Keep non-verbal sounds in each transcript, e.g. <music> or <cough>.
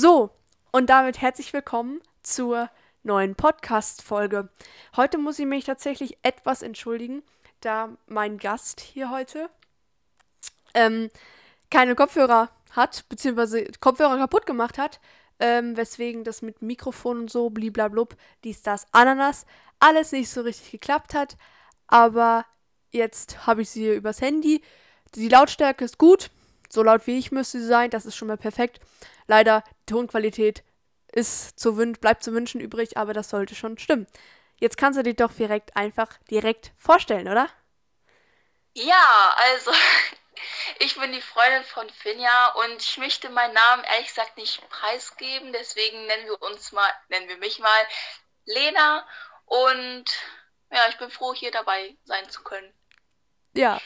So, und damit herzlich willkommen zur neuen Podcast-Folge. Heute muss ich mich tatsächlich etwas entschuldigen, da mein Gast hier heute ähm, keine Kopfhörer hat, beziehungsweise Kopfhörer kaputt gemacht hat, ähm, weswegen das mit Mikrofon und so, bliblablub, dies, das, Ananas, alles nicht so richtig geklappt hat. Aber jetzt habe ich sie hier übers Handy. Die Lautstärke ist gut, so laut wie ich müsste sie sein, das ist schon mal perfekt. Leider, die Tonqualität ist zu wünschen, bleibt zu wünschen übrig, aber das sollte schon stimmen. Jetzt kannst du dir doch direkt einfach direkt vorstellen, oder? Ja, also <laughs> ich bin die Freundin von Finja und ich möchte meinen Namen ehrlich gesagt nicht preisgeben, deswegen nennen wir uns mal, nennen wir mich mal Lena und ja, ich bin froh, hier dabei sein zu können. Ja,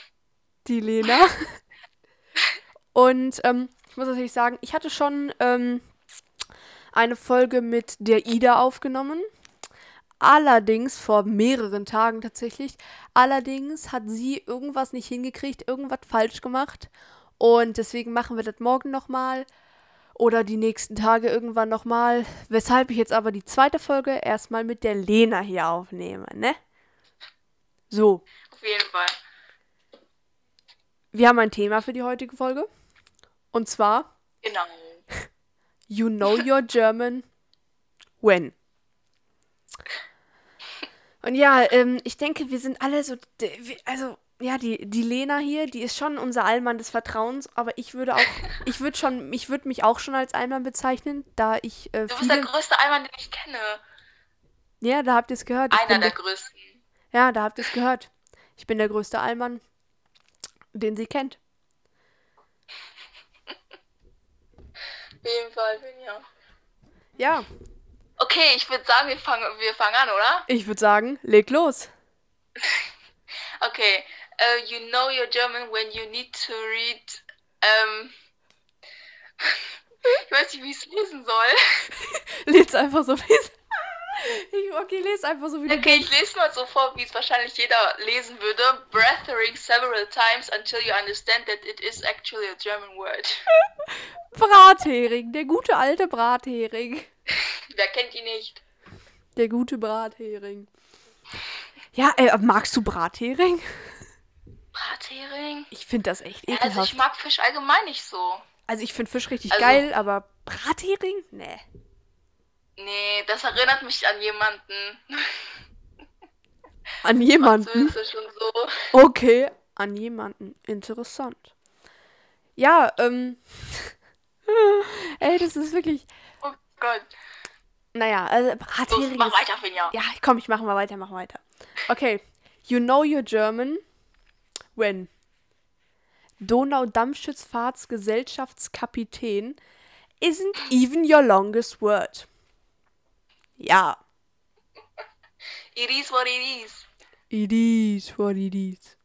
die Lena. <laughs> und ähm, ich muss natürlich sagen, ich hatte schon ähm, eine Folge mit der Ida aufgenommen. Allerdings vor mehreren Tagen tatsächlich. Allerdings hat sie irgendwas nicht hingekriegt, irgendwas falsch gemacht. Und deswegen machen wir das morgen nochmal. Oder die nächsten Tage irgendwann nochmal. Weshalb ich jetzt aber die zweite Folge erstmal mit der Lena hier aufnehme, ne? So. Auf jeden Fall. Wir haben ein Thema für die heutige Folge. Und zwar. Genau. <laughs> You know your German when. Und ja, ähm, ich denke, wir sind alle so, also ja, die, die Lena hier, die ist schon unser Allmann des Vertrauens, aber ich würde auch, <laughs> ich würde schon, ich würde mich auch schon als Allmann bezeichnen, da ich äh, Du bist der größte Allmann, den ich kenne. Ja, da habt ihr es gehört. Einer der, der größten. Ja, da habt ihr es gehört. Ich bin der größte Allmann, den sie kennt. Jeden Fall, ja. Ja, Okay, ich würde sagen, wir fangen, wir fangen an, oder? Ich würde sagen, leg los. <laughs> okay. Uh, you know your German when you need to read. Ähm, <laughs> ich weiß nicht, wie ich es lesen soll. <laughs> Lese einfach so wie es. Okay, lese einfach so wie Okay, ich lese mal so vor, wie es wahrscheinlich jeder lesen würde. Breathering several times until you understand that it is actually a German word. <laughs> Brathering, der gute alte Brathering. <laughs> Wer kennt ihn nicht? Der gute Brathering. Ja, äh, magst du Brathering? Brathering? Ich finde das echt ekelhaft. Also ich mag Fisch allgemein nicht so. Also ich finde Fisch richtig also, geil, aber Brathering? Nee. Nee, das erinnert mich an jemanden. <laughs> An jemanden? So. Okay, an jemanden. Interessant. Ja, ähm. <laughs> Ey, das ist wirklich. Oh Gott. Naja, also Brathering. mach weiter, Finja. Ja, komm, ich mach mal weiter, mach weiter. Okay. You know you're German when Donaudampfschifffahrtsgesellschaftskapitän isn't even your longest word. Ja. It is what it is. It is what it is.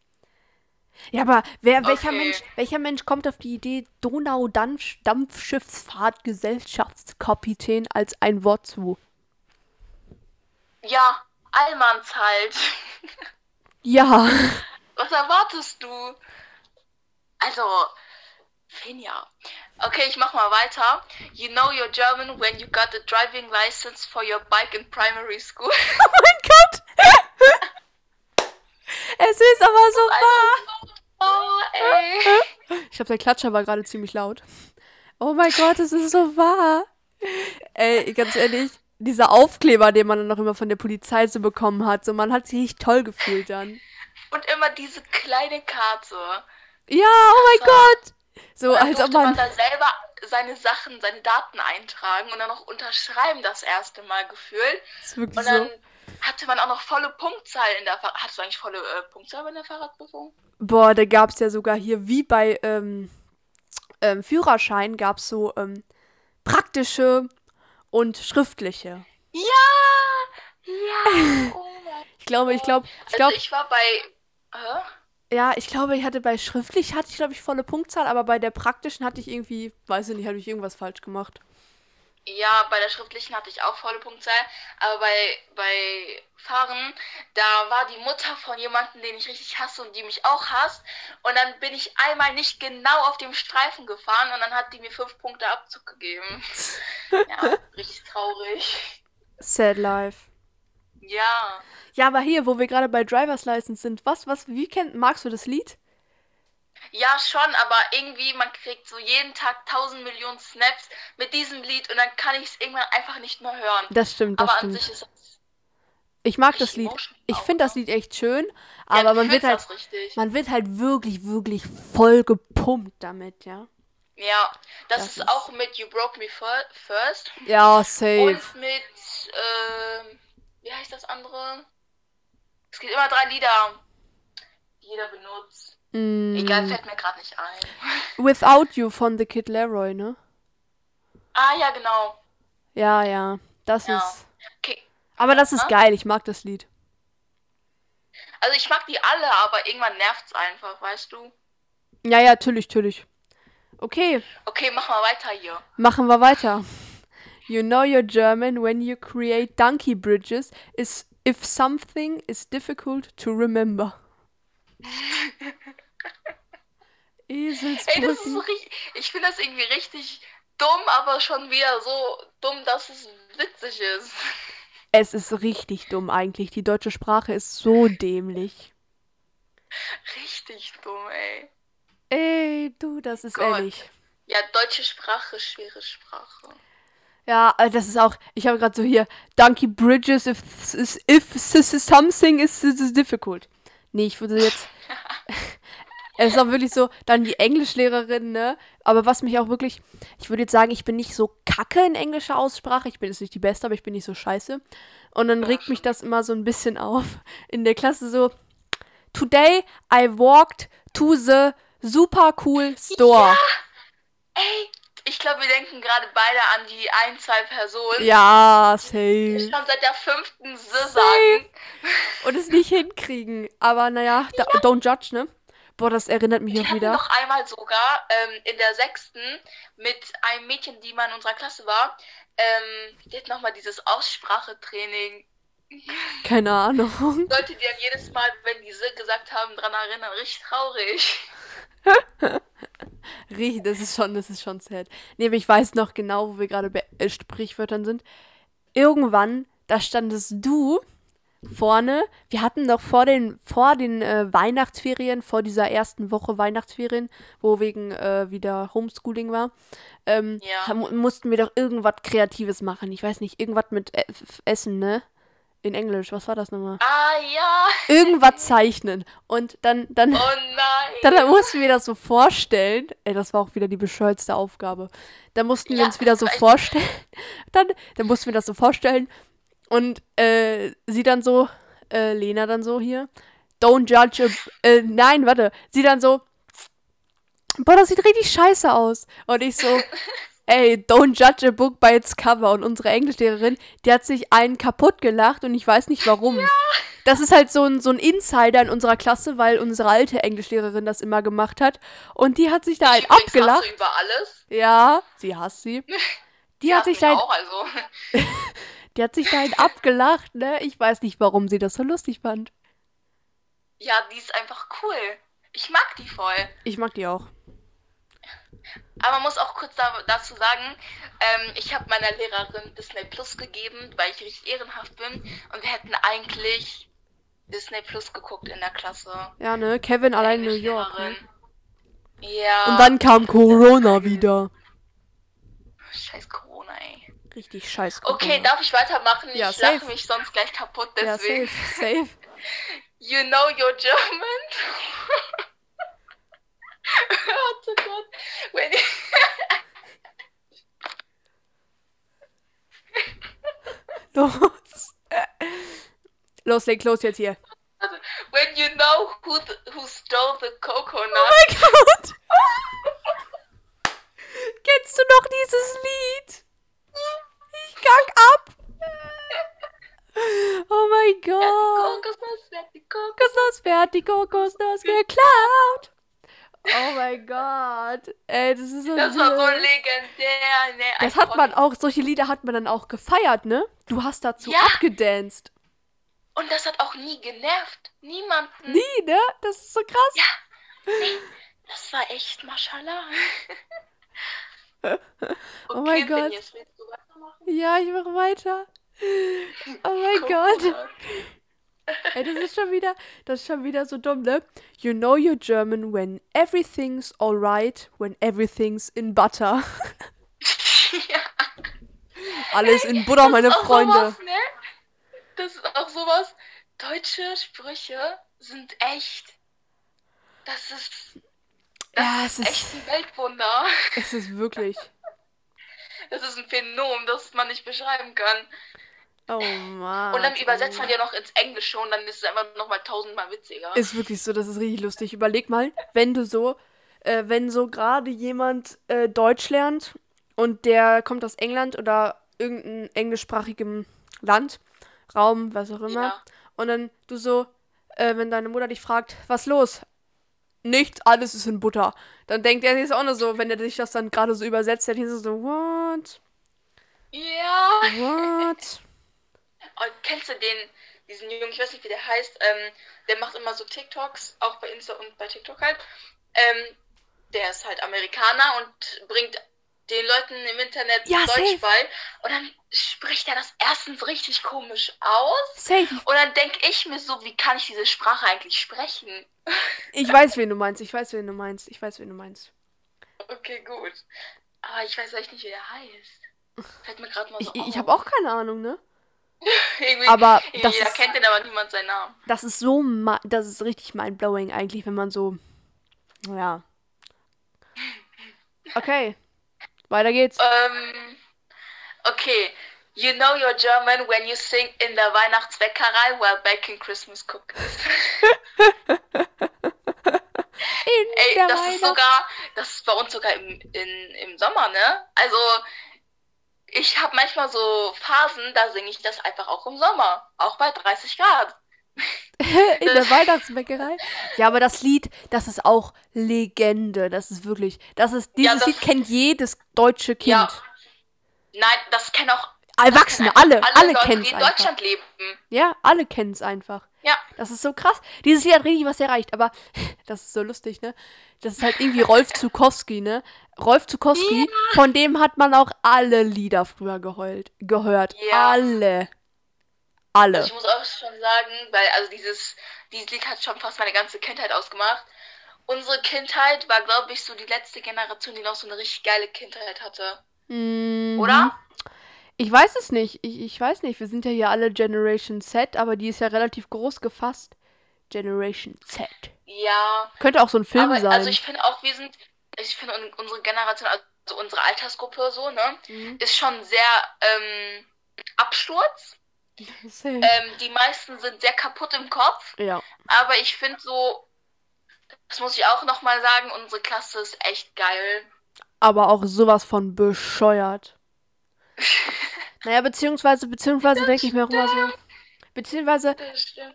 Ja, aber wer, welcher, okay. Mensch, welcher Mensch kommt auf die Idee, Donau-Dampfschiffsfahrtgesellschaftskapitän als ein Wort zu? Ja, Allmanns halt. <laughs> ja. Was erwartest du? Also, Finja. Okay, ich mach mal weiter. You know you're German when you got a driving license for your bike in primary school. <laughs> oh mein Gott! <laughs> es ist aber so wahr! Oh, ey. Ich glaube, der Klatscher war gerade ziemlich laut. Oh mein Gott, es ist so wahr! Ey, ganz ehrlich, dieser Aufkleber, den man dann noch immer von der Polizei so bekommen hat, so man hat sich nicht toll gefühlt dann. Und immer diese kleine Karte. Ja, oh mein also, Gott! <laughs> So, als ob man... man da selber seine Sachen, seine Daten eintragen und dann noch unterschreiben das erste Mal gefühlt. Das ist wirklich und dann so. hatte man auch noch volle Punktzahl in der Fahrrad... Hattest du eigentlich volle äh, Punktzahl in der Fahrradprüfung? Boah, da gab es ja sogar hier, wie bei ähm, ähm, Führerschein, gab es so ähm, praktische und schriftliche. Ja! Ja! <laughs> Oh ich glaube, ich glaube, ich glaube. Also ich war bei. Hä? Ja, ich glaube, ich hatte bei schriftlich hatte ich, glaube ich, volle Punktzahl, aber bei der praktischen hatte ich irgendwie, weiß ich nicht, hatte ich irgendwas falsch gemacht. Ja, bei der schriftlichen hatte ich auch volle Punktzahl, aber bei, bei Fahren, da war die Mutter von jemandem, den ich richtig hasse und die mich auch hasst. Und dann bin ich einmal nicht genau auf dem Streifen gefahren und dann hat die mir fünf Punkte Abzug gegeben. <laughs> ja, richtig traurig. Sad life. Ja. Ja, aber hier, wo wir gerade bei Driver's License sind, was, was, wie kennt, magst du das Lied? Ja, schon, aber irgendwie, man kriegt so jeden Tag tausend Millionen Snaps mit diesem Lied und dann kann ich es irgendwann einfach nicht mehr hören. Das stimmt, das aber stimmt. an sich ist es. Ich mag das Lied. Ich finde das ne? Lied echt schön, Ja, aber du man wird halt, das man wird halt wirklich, wirklich voll gepumpt damit, ja. Ja, das, Das ist, ist- auch mit You Broke Me Fir- First Ja, safe. und mit, ähm, wie heißt das andere? Es gibt immer drei Lieder, die jeder benutzt. Mm, Egal, fällt mir gerade nicht ein. <laughs> Without You von The Kid Leroy, ne? Ah, ja, genau. Ja, ja. Das Ja. ist. Okay. Aber das ist Hä? geil, ich mag das Lied. Also ich mag die alle, aber irgendwann nervt's einfach, weißt du? Ja, ja, natürlich, natürlich. Okay, Okay, mach mal weiter hier. machen wir weiter. You know you're German when you create donkey bridges is if something is difficult to remember. <laughs> Ey, das ist Eselsbrücken. so richtig. Ich finde das irgendwie richtig dumm, aber schon wieder so dumm, dass es witzig ist. <laughs> Es ist richtig dumm eigentlich. Die deutsche Sprache ist so dämlich. Richtig dumm, ey. Ey, du, das ist Gott. ehrlich. Ja, deutsche Sprache, schwere Sprache. Ja, äh, das ist auch. Ich habe gerade so hier Donkey Bridges if if, something is, is difficult. Nee, ich würde jetzt. <laughs> es ist auch wirklich so, dann die Englischlehrerin, ne? Aber was mich auch wirklich. Ich würde jetzt sagen, ich bin nicht so kacke in englischer Aussprache. Ich bin jetzt nicht die Beste, aber ich bin nicht so scheiße. Und dann regt mich das immer so ein bisschen auf. <laughs> In der Klasse so. Today I walked to the super cool store. Ey, ich glaube, wir denken gerade beide an die ein, zwei Personen, Ja, die safe. schon seit der fünften S sagen. <laughs> und es nicht hinkriegen. Aber naja, da, don't judge, ne? Boah, das erinnert mich auch wieder. noch einmal sogar ähm, in der sechsten mit einem Mädchen, die mal in unserer Klasse war, ähm, die hat nochmal dieses Aussprachetraining. Keine Ahnung. <laughs> Sollte die dann jedes Mal, wenn die Sie gesagt haben, dran erinnern. Richtig traurig. <laughs> Richtig, das ist schon, das ist schon sad. Nee, aber ich weiß noch genau, wo wir gerade bei äh, Sprichwörtern sind. Irgendwann, da standest du vorne. Wir hatten doch vor den, vor den äh, Weihnachtsferien, vor dieser ersten Woche Weihnachtsferien, wo wegen äh, wieder Homeschooling war, ähm, Ja. haben- mussten wir doch irgendwas Kreatives machen. Ich weiß nicht, irgendwas mit äh, Essen, ne? In Englisch, was war das nochmal? Ah ja. Irgendwas zeichnen. Und dann, dann. Oh <laughs> nein. Dann mussten wir das so vorstellen. Ey, das war auch wieder die bescheuertste Aufgabe. Dann mussten wir Ja, uns wieder so vorstellen. <laughs> Dann, dann mussten wir das so vorstellen. Und äh, sie dann so, äh, Lena dann so hier. Don't judge a, äh, nein, warte. Sie dann so, boah, das sieht richtig scheiße aus. Und ich so, <laughs> ey, don't judge a book by its cover. Und unsere Englischlehrerin, die hat sich einen kaputt gelacht und ich weiß nicht warum. Das ist halt so ein, so ein Insider in unserer Klasse, weil unsere alte Englischlehrerin das immer gemacht hat. Und die hat sich da hast abgelacht. du über alles. Ja, sie hasst sie. <laughs> <laughs> Die hat sich da einen, auch, also. die hat sich da einen abgelacht, ne? Ich weiß nicht, warum sie das so lustig fand. Ja, die ist einfach cool. Ich mag die voll. Ich mag die auch. Aber man muss auch kurz da, dazu sagen, ähm, ich habe meiner Lehrerin Disney Plus gegeben, weil ich richtig ehrenhaft bin. Und wir hätten eigentlich Disney Plus geguckt in der Klasse. Ja, ne? Kevin Der allein in New York. Ne? Ja. Und dann kam Corona wieder. Scheiß Corona, ey. Richtig scheiß Corona. Okay, darf ich weitermachen? Ja, ich lache mich sonst gleich kaputt, Ja, deswegen. safe, safe. <laughs> You know you're German? <laughs> oh Gott. When Los. Los, leg los jetzt hier. when you know who the, who stole the coconut. Oh mein Gott. Kennst du noch dieses Lied? Ich kack ab. Oh mein Wer hat die Gott. Kokosnuss? Wer hat die? Kokosnuss, wer hat die Kokosnuss geklaut? Oh mein Gott. Ey, das ist so Das war so legendär. Ne, Das hat man auch, solche Lieder hat man dann auch gefeiert, ne? Du hast dazu Ja. abgedanced. Und das hat auch nie genervt. Niemanden. Nie, ne? Das ist so krass. Ja. Nee, das war echt Maschallah. <laughs> Oh mein Okay, Gott. Phineas, willst du weitermachen? Ja, ich mache weiter. <laughs> Oh mein Guck Gott. mal. Ey, das ist schon wieder, das ist schon wieder so dumm, ne? You know you're German when everything's alright, when everything's in butter. <laughs> ja. Alles in Butter, meine das Freunde. Sowas, ne? Das ist auch sowas. Deutsche Sprüche sind echt. Das ist Ja, es echt ist, ein Weltwunder. es ist wirklich. <laughs> Das ist ein Phänomen, das man nicht beschreiben kann. Oh Mann. Und dann übersetzt man ja noch ins Englische und dann ist es einfach nochmal tausendmal witziger. Ist wirklich so, das ist richtig lustig. Überleg mal, wenn du so, äh, wenn so gerade jemand äh, Deutsch lernt und der kommt aus England oder irgendeinem englischsprachigen Land, Raum, was auch immer, Ja. und dann du so, äh, wenn deine Mutter dich fragt, was los? Nichts, alles ist in Butter. Dann denkt er sich auch nur so, wenn er sich das dann gerade so übersetzt, dann ist er so, what? Ja. What? Und kennst du den, diesen Jungen, ich weiß nicht, wie der heißt, ähm, der macht immer so TikToks, auch bei Insta und bei TikTok halt. Ähm, der ist halt Amerikaner und bringt den Leuten im Internet Ja, Deutsch safe. bei. Und dann spricht er das erstens richtig komisch aus. Safe. Und dann denke ich mir so, wie kann ich diese Sprache eigentlich sprechen? <laughs> Ich weiß, wen du meinst. Ich weiß, wen du meinst. Ich weiß, wen du meinst. Okay, gut. Aber ich weiß echt nicht, wie der heißt. Fällt mir gerade mal so Ich, ich habe auch keine Ahnung, ne? <laughs> Aber das jeder ist, kennt den, aber niemand seinen Namen. das ist so, das ist richtig mindblowing eigentlich, wenn man so, ja. Okay, weiter geht's. Ähm, okay. You know you're German when you sing in der Weihnachtsbäckerei while baking Christmas cookies. <laughs> Ey, das ist sogar, das ist bei uns sogar im, in, im Sommer, ne? Also, ich habe manchmal so Phasen, da singe ich das einfach auch im Sommer. Auch bei 30 Grad. <laughs> in der Weihnachtsbäckerei. Ja, aber das Lied, das ist auch Legende. Das ist wirklich, das ist, Ja, dieses das- Lied kennt jedes deutsche Kind. Ja. Nein, das kennen auch Erwachsene, alle, alle Leute, kennen die es in einfach. Deutschland leben. Ja, alle kennen es einfach. Ja. Das ist so krass. Dieses Lied hat richtig was erreicht, aber <laughs> das ist so lustig, ne? Das ist halt irgendwie Rolf Zukowski, ne? Rolf Zukowski, von dem hat man auch alle Lieder früher geheult, gehört. Ja. Alle. Alle. Also ich muss auch schon sagen, weil also dieses, dieses Lied hat schon fast meine ganze Kindheit ausgemacht. Unsere Kindheit war, glaube ich, so die letzte Generation, die noch so eine richtig geile Kindheit hatte. Mhm. Oder? Ich weiß es nicht. Ich, ich weiß nicht. Wir sind ja hier alle Generation Z, aber die ist ja relativ groß gefasst. Generation Z. Ja, Könnte auch so ein Film aber sein. also ich finde auch, wir sind, ich finde un- unsere Generation, also unsere Altersgruppe so, ne, Mhm. ist schon sehr ähm, Absturz. <laughs> Ähm, die meisten sind sehr kaputt im Kopf, ja. aber ich finde so, das muss ich auch nochmal sagen, unsere Klasse ist echt geil. aber auch sowas von bescheuert. <laughs> Naja, beziehungsweise, beziehungsweise denke ich mir auch immer so. Beziehungsweise,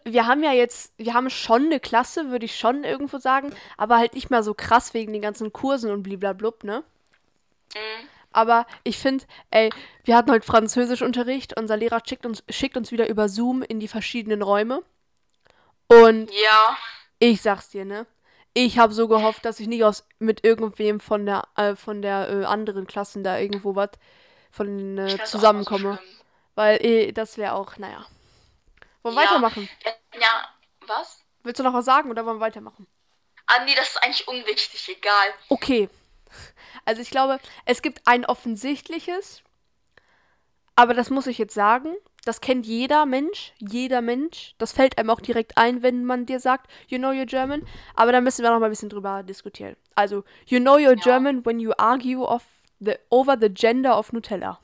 wir haben ja jetzt, wir haben schon eine Klasse, würde ich schon irgendwo sagen, aber halt nicht mehr so krass wegen den ganzen Kursen und bliblablub, ne? Mhm. Aber ich finde, ey, wir hatten heute Französischunterricht, unser Lehrer schickt uns, schickt uns wieder über Zoom in die verschiedenen Räume. Und Ja, ich sag's dir, ne? Ich habe so gehofft, dass ich nicht aus mit irgendwem von der äh, von der äh, anderen Klassen da irgendwo was von äh, zusammenkomme, so weil eh, das wäre auch, naja. Wollen wir Ja. weitermachen? Ja, was? Willst du noch was sagen oder wollen wir weitermachen? Andi, das ist eigentlich unwichtig, egal. Okay. Also ich glaube, es gibt ein offensichtliches, aber das muss ich jetzt sagen. Das kennt jeder Mensch, jeder Mensch. Das fällt einem auch direkt ein, wenn man dir sagt, you know you're German. Aber da müssen wir noch mal ein bisschen drüber diskutieren. Also, you know you're Ja. German when you argue of the, over the gender of Nutella.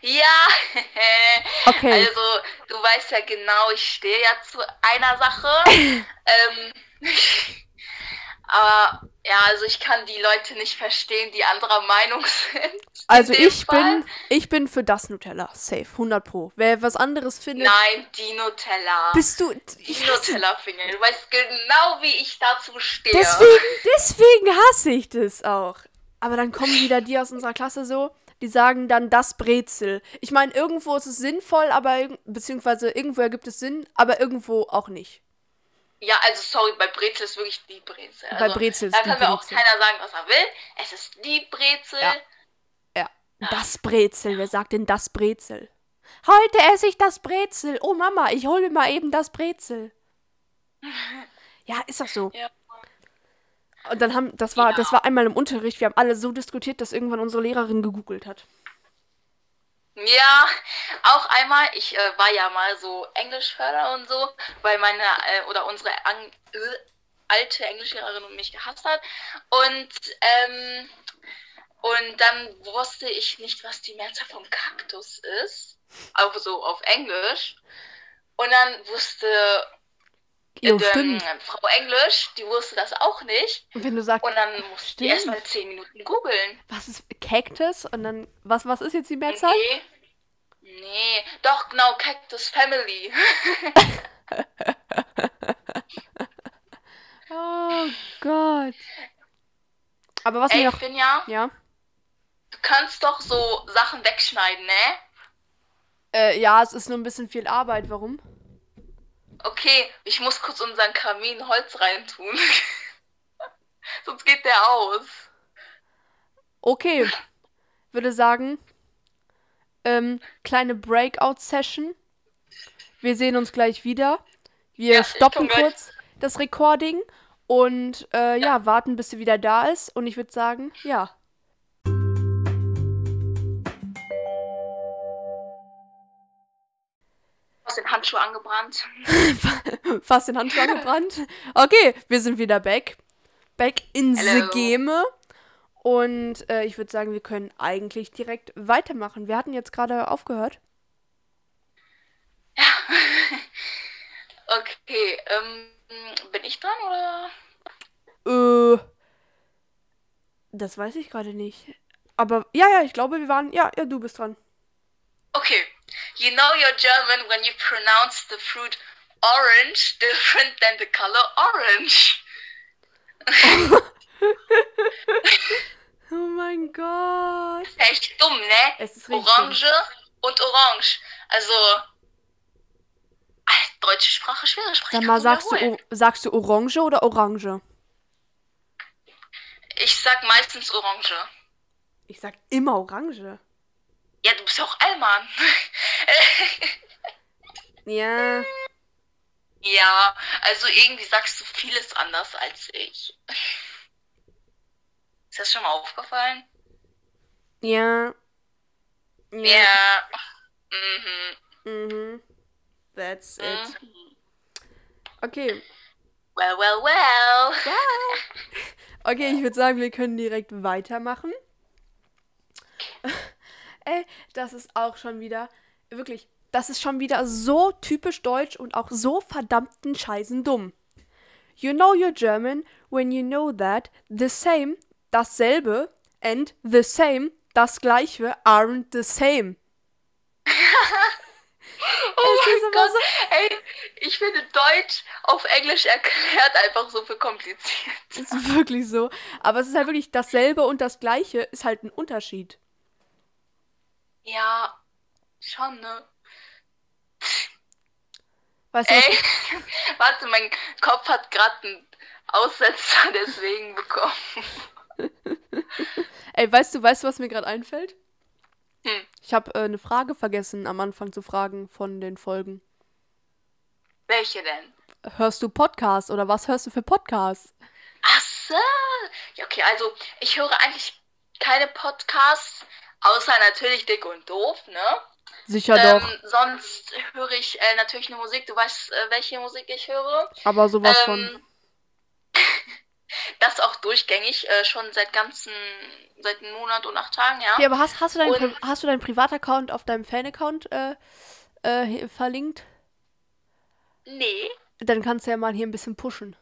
Ja, <laughs> Okay. also du weißt ja genau, ich stehe ja zu einer Sache. <laughs> ähm, <laughs> aber Ja, also ich kann die Leute nicht verstehen, die anderer Meinung sind. Also ich Fall. bin, ich bin für das Nutella. Safe, 100 pro. Wer was anderes findet. Nein, die Nutella. Bist du. Die Nutella-Finger. Du weißt genau, wie ich dazu stehe. Deswegen, deswegen hasse ich das auch. Aber dann kommen wieder die aus unserer Klasse so, die sagen dann das Brezel. Ich meine, irgendwo ist es sinnvoll, aber beziehungsweise irgendwo ergibt es Sinn, aber irgendwo auch nicht. Ja, also sorry, bei Brezel ist wirklich die Brezel. Also, bei Brezel ist Da kann mir auch keiner sagen, was er will. Es ist die Brezel. Ja. ja. Das Brezel. Wer sagt denn das Brezel? Heute esse ich das Brezel. Oh Mama, ich hole mir mal eben das Brezel. <laughs> ja, ist doch so. Ja. Und dann haben, das war, Ja. das war einmal im Unterricht, wir haben alle so diskutiert, dass irgendwann unsere Lehrerin gegoogelt hat. Ja, auch einmal, ich äh, war ja mal so Englischförder und so, weil meine äh, oder unsere Ang äh, alte Englischlehrerin mich gehasst hat. Und ähm, und dann wusste ich nicht, was die Mehrzahl vom Kaktus ist. Auch so auf Englisch. Und dann wusste Jo, ähm. Frau Englisch, die wusste das auch nicht. Und wenn du sagst, Und dann musste Stimmt. ich erstmal zehn Minuten googeln. was ist Cactus? Und dann, was, was ist jetzt die Mehrzahl? Nee. Nee, doch, genau, Cactus Family. <laughs> Oh Gott. Aber was Ey, mir noch. Finja, Ja. du kannst doch so Sachen wegschneiden, ne? Äh, ja, es ist nur ein bisschen viel Arbeit. Warum? Okay, ich muss kurz unseren Kamin Holz reintun. <laughs> Sonst geht der aus. Okay. Würde sagen, ähm, kleine Breakout-Session. Wir sehen uns gleich wieder. Wir Ja, stoppen kurz das Recording und äh, ja, warten, bis sie wieder da ist. Und ich würde sagen, ja. Du hast den Handschuh angebrannt. <laughs> Fast den Handschuh angebrannt. Okay, wir sind wieder back. Back in the Hello. game. Und äh, ich würde sagen, wir können eigentlich direkt weitermachen. Wir hatten jetzt gerade aufgehört. Ja. <laughs> okay, ähm, bin ich dran oder? Äh, das weiß ich gerade nicht. Aber ja, ja, ich glaube, wir waren. Ja, ja, du bist dran. Okay. You know you're German when you pronounce the fruit orange <laughs> different than the color orange. <laughs> Oh mein Gott. Echt dumm, ne? Es ist. Orange und Orange. Also, deutsche Sprache, schwere Sprache. Sag mal, sagst du, sagst du Orange oder Orange? Ich sag meistens Orange. Ich sag immer Orange. Ja, du bist ja auch Allmann. Ja. ja, also irgendwie sagst du vieles anders als ich. Ist das schon mal aufgefallen? Ja. Ja. Mhm. Mhm. That's it. mhm. Okay. Well, well, well. Okay, ich würde sagen, wir können direkt weitermachen. Ey, das ist auch schon wieder, wirklich, das ist schon wieder so typisch deutsch und auch so verdammten scheißen dumm. You know you're German when you know that the same, dasselbe, and the same, das gleiche, aren't the same. <laughs> Oh Es mein Gott. Ey, ich finde Deutsch auf Englisch erklärt einfach so viel kompliziert. Das ist wirklich so. Aber es ist halt wirklich dasselbe und das gleiche ist halt ein Unterschied. Ja, schon, ne? Weißt du, was Ey, <laughs> warte, mein Kopf hat gerade einen Aussetzer <laughs> deswegen bekommen. <laughs> Ey, weißt du, weißt du, was mir gerade einfällt? Hm. Ich habe äh, eine Frage vergessen am Anfang zu fragen von den Folgen. Welche denn? Hörst du Podcasts oder was hörst du für Podcasts? Ach so. Ja, okay, also ich höre eigentlich keine Podcasts, außer natürlich Dick und Doof, ne? Sicher ähm, doch, Sonst höre ich äh, natürlich nur Musik. Du weißt, äh, welche Musik ich höre. aber sowas von. Ähm, <laughs> das auch durchgängig, äh, schon seit ganzen, seit einem Monat und acht Tagen, ja. Ja, aber hast, hast du deinen und- hast du deinen Privataccount auf deinem Fan-Account äh, äh, verlinkt? Nee. Dann kannst du ja mal hier ein bisschen pushen.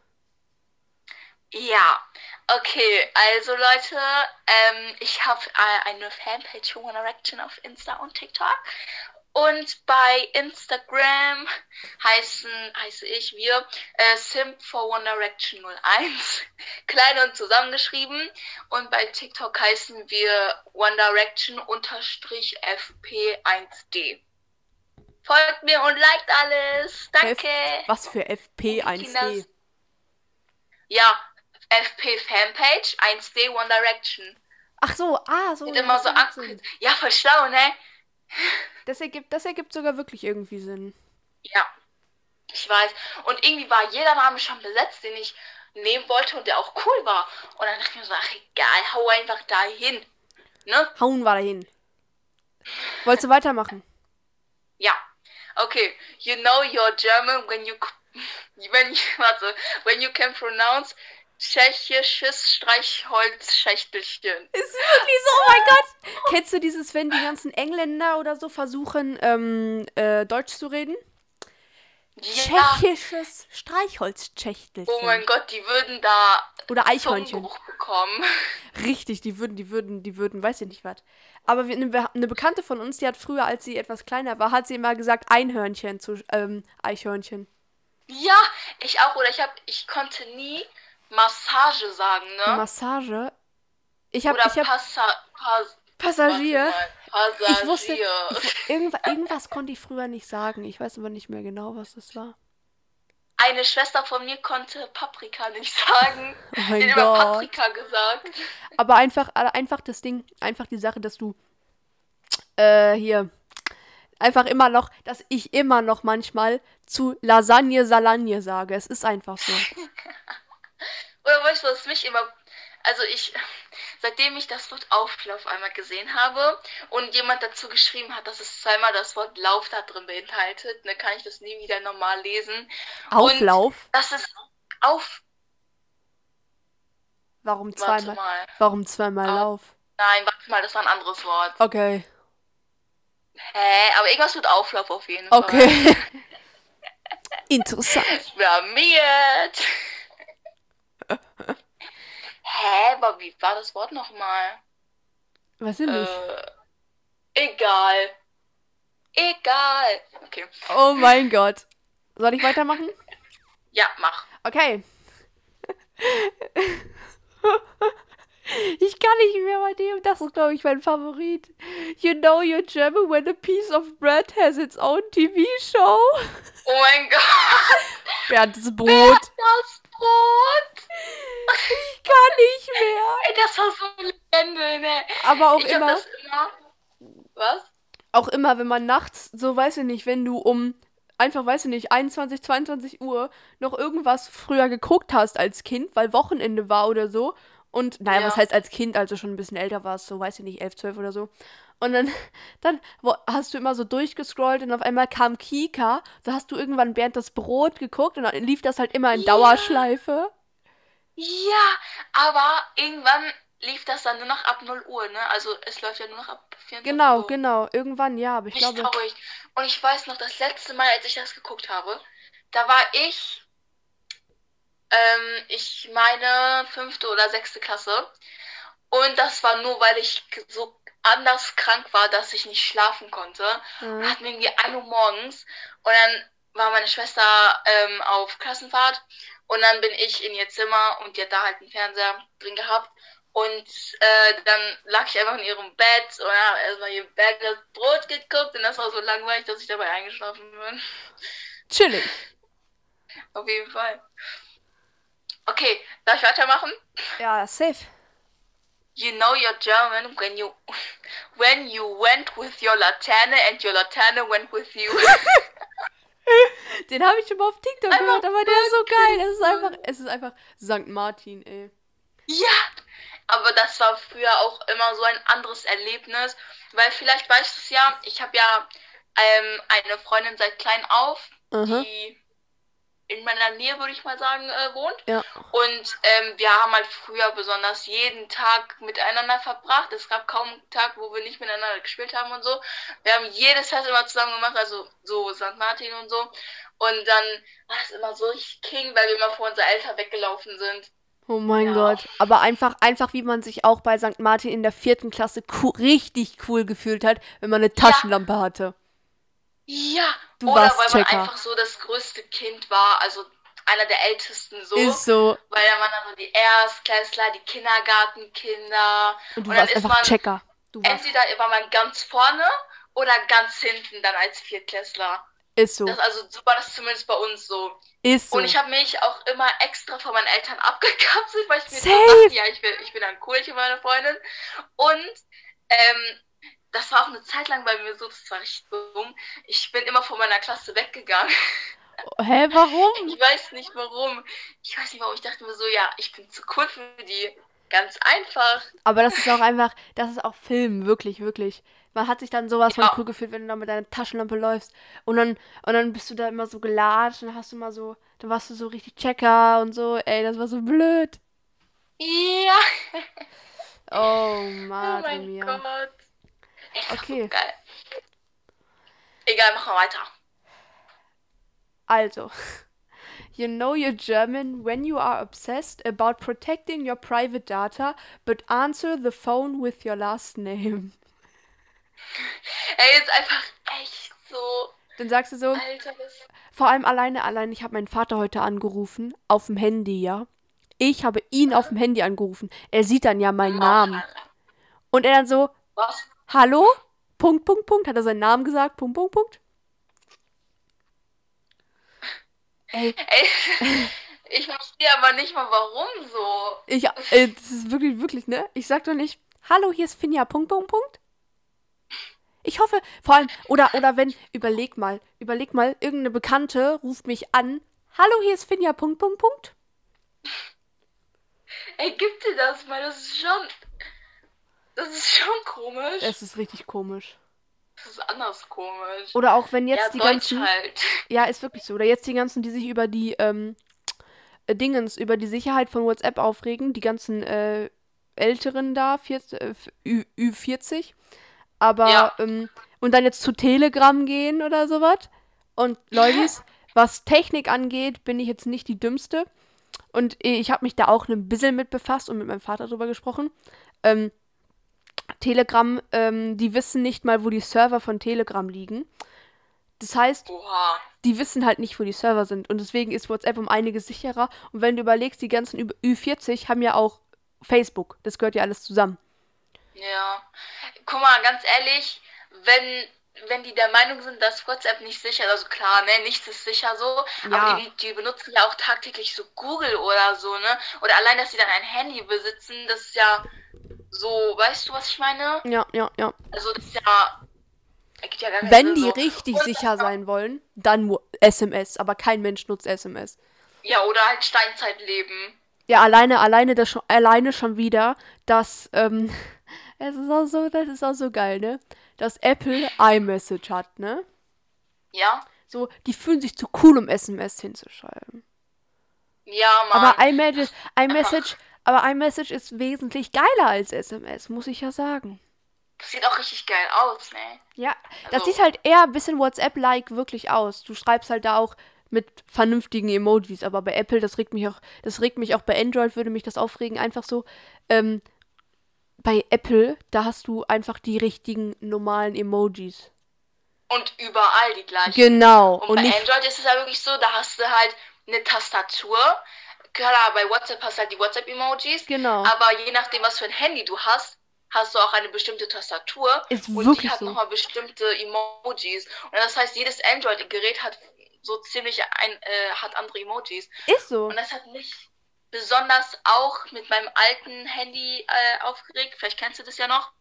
Ja, okay, also Leute, ähm, ich habe äh, eine Fanpage One Direction auf Insta und TikTok. Und bei Instagram heißen, heiße ich wir äh, Simp for One Direction 01, <laughs> klein und zusammengeschrieben. Und bei TikTok heißen wir One Direction unterstrich FP1D. Folgt mir und liked alles. Danke. F was für FP1D? Ja, FP Fanpage 1D One Direction. Ach so, ah, so. Wird immer so. Ja, voll schlau, ne? Das ergibt, das ergibt sogar wirklich irgendwie Sinn. Ja, ich weiß. Und irgendwie war jeder Name schon besetzt, den ich nehmen wollte und der auch cool war. Und dann dachte ich mir so, ach egal, hau einfach da hin. Ne? Hauen wir dahin. Wolltest du weitermachen? Ja. Okay. You know you're German when you <laughs> when you, warte, when you can pronounce tschechisches Streichholzschächtelchen. Ist wirklich so, oh mein Gott. Kennst du dieses, wenn die ganzen Engländer oder so versuchen, ähm, äh, Deutsch zu reden? Ja. Tschechisches Streichholzschächtelchen. Oh mein Gott, die würden da Oder Eichhörnchen. Bekommen. Richtig, die würden, die würden, die würden, weiß ich nicht was. Aber wir- eine, eine Bekannte von uns, die hat früher, als sie etwas kleiner war, hat sie immer gesagt Einhörnchen zu ähm, Eichhörnchen. Ja, ich auch. Oder ich hab, ich konnte nie Massage sagen, ne? Massage. Ich habe, Oder ich habe Passa, Pass, Passagier. mal, Ich wusste, Passagier. ich, irgendwas, <laughs> irgendwas konnte ich früher nicht sagen. Ich weiß aber nicht mehr genau, was das war. Eine Schwester von mir konnte Paprika nicht sagen. Oh mein hat immer Gott. Paprika gesagt. Aber einfach, einfach das Ding, einfach die Sache, dass du äh, hier einfach immer noch, dass ich immer noch manchmal zu Lasagne Salagne sage. Es ist einfach so. <laughs> Oder weißt du, was mich immer. Also ich, <laughs> seitdem ich das Wort Auflauf einmal gesehen habe und jemand dazu geschrieben hat, dass es zweimal das Wort Lauf da drin beinhaltet, ne, kann ich das nie wieder normal lesen. Auflauf? Das ist auf. Warum zweimal? mal. Warum zweimal Au- Lauf? Nein, warte mal, das war ein anderes Wort. Okay. Hä? Aber irgendwas mit Auflauf auf jeden Fall. Okay. <laughs> Interessant. Blamiert. Hä? Aber wie war das Wort nochmal? Weiß ich nicht. Äh, egal. Egal. Okay. Oh mein Gott. Soll ich weitermachen? Ja, mach. Okay. Ich kann nicht mehr bei dem. Das ist, glaube ich, mein Favorit. You know you're German when a piece of bread has its own TV-Show. Oh mein Gott. Bernds Brot. Das Brot. Ich kann nicht mehr. Ey, das war so eine Legende, ne? Aber auch ich immer, das immer. Was? auch immer, wenn man nachts, so weiß ich nicht, wenn du um einfach, weiß ich nicht, 21, 22 Uhr noch irgendwas früher geguckt hast als Kind, weil Wochenende war oder so. Und, naja, Ja. was heißt als Kind, also schon ein bisschen älter warst, so weiß ich nicht, 11, 12 oder so. Und dann, dann wo, hast du immer so durchgescrollt und auf einmal kam Kika. Da hast du irgendwann Bernd das Brot geguckt und dann lief das halt immer in Ja. Dauerschleife. Ja, aber irgendwann lief das dann nur noch ab 0 Uhr, ne? Also es läuft ja nur noch ab 24 Genau, Uhr. genau. Irgendwann ja, aber ich Richtig glaube. traurig. Und ich weiß noch, das letzte Mal, als ich das geguckt habe, da war ich, ähm, ich meine, fünfte oder sechste Klasse. Und das war nur, weil ich so anders krank war, dass ich nicht schlafen konnte. Mhm. Hatten irgendwie 1 Uhr morgens. Und dann war meine Schwester ähm, auf Klassenfahrt. Und dann bin ich in ihr Zimmer und die hat da halt einen Fernseher drin gehabt. Und äh, dann lag ich einfach in ihrem Bett und habe erstmal ihr das Brot geguckt und das war so langweilig, dass ich dabei eingeschlafen bin. Chillig. Auf jeden Fall. Okay, darf ich weitermachen? Ja, safe. You know you're German when you when you went with your Laterne and your Laterne went with you. <laughs> Den habe ich schon mal auf TikTok Einfach gehört, aber der ist so geil. Es ist einfach, es ist einfach St. Martin, ey. Ja, aber das war früher auch immer so ein anderes Erlebnis, weil vielleicht weißt du es ja, ich habe ja ähm, eine Freundin seit klein auf, Aha. die in meiner Nähe, würde ich mal sagen, äh, wohnt. Ja. Und ähm, wir haben halt früher besonders jeden Tag miteinander verbracht. Es gab kaum einen Tag, wo wir nicht miteinander gespielt haben und so. Wir haben jedes Fest immer zusammen gemacht, also so St. Martin und so. Und dann war das immer so richtig King, weil wir immer vor unser Eltern weggelaufen sind. Oh mein Ja. Gott. Aber einfach, einfach wie man sich auch bei St. Martin in der vierten Klasse richtig cool gefühlt hat, wenn man eine Taschenlampe hatte. Ja, Du oder warst weil man Checker. einfach so das größte Kind war, also einer der ältesten so. Ist so. Weil da waren dann so die Erstklässler, die Kindergartenkinder. Und du dann warst ist einfach man Checker. Du warst, entweder war man ganz vorne oder ganz hinten dann als Viertklässler. ist so. Das, also so war das zumindest bei uns so. Ist so. Und ich habe mich auch immer extra von meinen Eltern <laughs> abgekapselt, weil ich mir dachte, ja, ich bin, ich bin dann cool, ich bin meine Freundin. Und ähm, das war auch eine Zeit lang bei mir so, das war richtig dumm. Ich bin immer von meiner Klasse weggegangen. Hä, warum? <laughs> Ich weiß nicht warum. Ich weiß nicht warum. Ich dachte mir so, ja, ich bin zu cool für die. Ganz einfach. Aber das ist auch einfach, das ist auch Film, wirklich, wirklich. Man hat sich dann sowas von Ja. cool gefühlt, wenn du da mit deiner Taschenlampe läufst. Und dann, und dann bist du da immer so gelatscht und hast du mal so, dann warst du so richtig Checker und so. Ey, das war so blöd. Ja. Oh, <laughs> Oh Madre mein mia. Gott. Echt Okay. geil. Egal, machen wir weiter. Also, <laughs> you know you're German when you are obsessed about protecting your private data, but answer the phone with your last name. Ey, ist einfach echt so. Dann sagst du so, Alter, vor allem alleine, allein, ich habe meinen Vater heute angerufen, auf dem Handy, ja. Ich habe ihn auf dem Handy angerufen. Er sieht dann ja meinen Namen. Und er dann so, Was? Hallo? Punkt, Punkt, Punkt. Hat er seinen Namen gesagt? Punkt, Punkt, Punkt. Ey, Ey, <laughs> ich verstehe aber nicht mal, warum so. ich, äh, das ist wirklich, wirklich, ne? Ich sag doch nicht, hallo, hier ist Finja, Punkt, Punkt, Punkt. Ich hoffe, vor allem, oder, oder wenn, überleg mal, überleg mal, irgendeine Bekannte ruft mich an, hallo, hier ist Finja, Punkt, Punkt, Punkt. Ey, gib dir das mal, das ist schon. Das ist schon komisch. Es ist richtig komisch. Das ist anders komisch. Oder auch wenn jetzt ja, die Deutsch ganzen, halt. <laughs> ja, ist wirklich so, oder jetzt die ganzen, die sich über die, ähm, äh, Dingens, über die Sicherheit von WhatsApp aufregen, die ganzen, äh, Älteren da, 40, äh, Ü, Ü40, aber, Ja. ähm, und dann jetzt zu Telegram gehen oder sowas. Und Leutis, was Technik angeht, bin ich jetzt nicht die Dümmste. Und ich habe mich da auch ein bisschen mit befasst und mit meinem Vater drüber gesprochen. Ähm, Telegram, ähm, die wissen nicht mal, wo die Server von Telegram liegen. Das heißt, Oha. die wissen halt nicht, wo die Server sind. Und deswegen ist WhatsApp um einiges sicherer. Und wenn du überlegst, die ganzen Ü- Ü40 haben ja auch Facebook. Das gehört ja alles zusammen. Ja. Guck mal, ganz ehrlich, wenn, wenn die der Meinung sind, dass WhatsApp nicht sicher ist, also klar, ne, nichts ist sicher so, Ja. aber die, die benutzen ja auch tagtäglich so Google oder so, ne? Oder allein, dass sie dann ein Handy besitzen, das ist ja so, weißt du, was ich meine? Ja, ja, ja. Also das ist ja. ergibt ja Wenn die so. richtig Und- sicher sein wollen, dann wo- SMS. Aber kein Mensch nutzt SMS. Ja, oder halt Steinzeitleben. Ja, alleine, alleine, das schon, alleine schon wieder, dass, ähm, <laughs> es ist auch so, das ist auch so geil, ne? Dass Apple iMessage hat, ne? Ja? So, die fühlen sich zu cool, um SMS hinzuschreiben. Ja, Mann. Aber iMessage, iMessage, aber iMessage ist wesentlich geiler als SMS, muss ich ja sagen. das sieht auch richtig geil aus, ne? Ja, das Also- sieht halt eher ein bisschen WhatsApp-like wirklich aus. Du schreibst halt da auch mit vernünftigen Emojis, aber bei Apple, das regt mich auch, das regt mich auch bei Android, würde mich das aufregen, einfach so. Ähm, bei Apple, da hast du einfach die richtigen normalen Emojis. Und überall die gleichen. Genau. Und, Und bei. Android ist es ja wirklich so, da hast du halt eine Tastatur. Klar, bei WhatsApp hast du halt die WhatsApp-Emojis. Genau. Aber je nachdem, was für ein Handy du hast, hast du auch eine bestimmte Tastatur. Ist und wirklich die hat so. nochmal bestimmte Emojis. Und das heißt, jedes Android-Gerät hat so ziemlich ein, äh, hat andere Emojis. Ist so. Und das hat mich besonders auch mit meinem alten Handy äh, aufgeregt. Vielleicht kennst du das ja noch.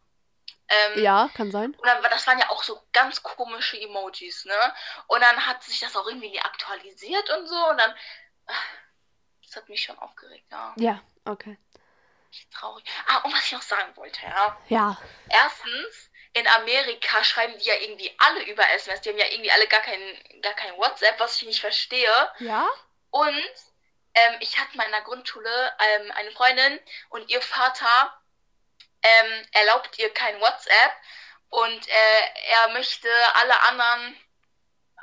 Ähm, Ja, kann sein. und dann, das waren ja auch so ganz komische Emojis, ne? Und dann hat sich das auch irgendwie aktualisiert und so. Und dann. ah, Das hat mich schon aufgeregt, ja. Ja, okay. Traurig. Ah, und was ich noch sagen wollte, ja. Ja. Erstens, in Amerika schreiben die ja irgendwie alle über SMS. Die haben ja irgendwie alle gar kein, gar kein WhatsApp, was ich nicht verstehe. Ja? Und ähm, ich hatte mal in der Grundschule ähm, eine Freundin und ihr Vater ähm, erlaubt ihr kein WhatsApp und äh, er möchte alle anderen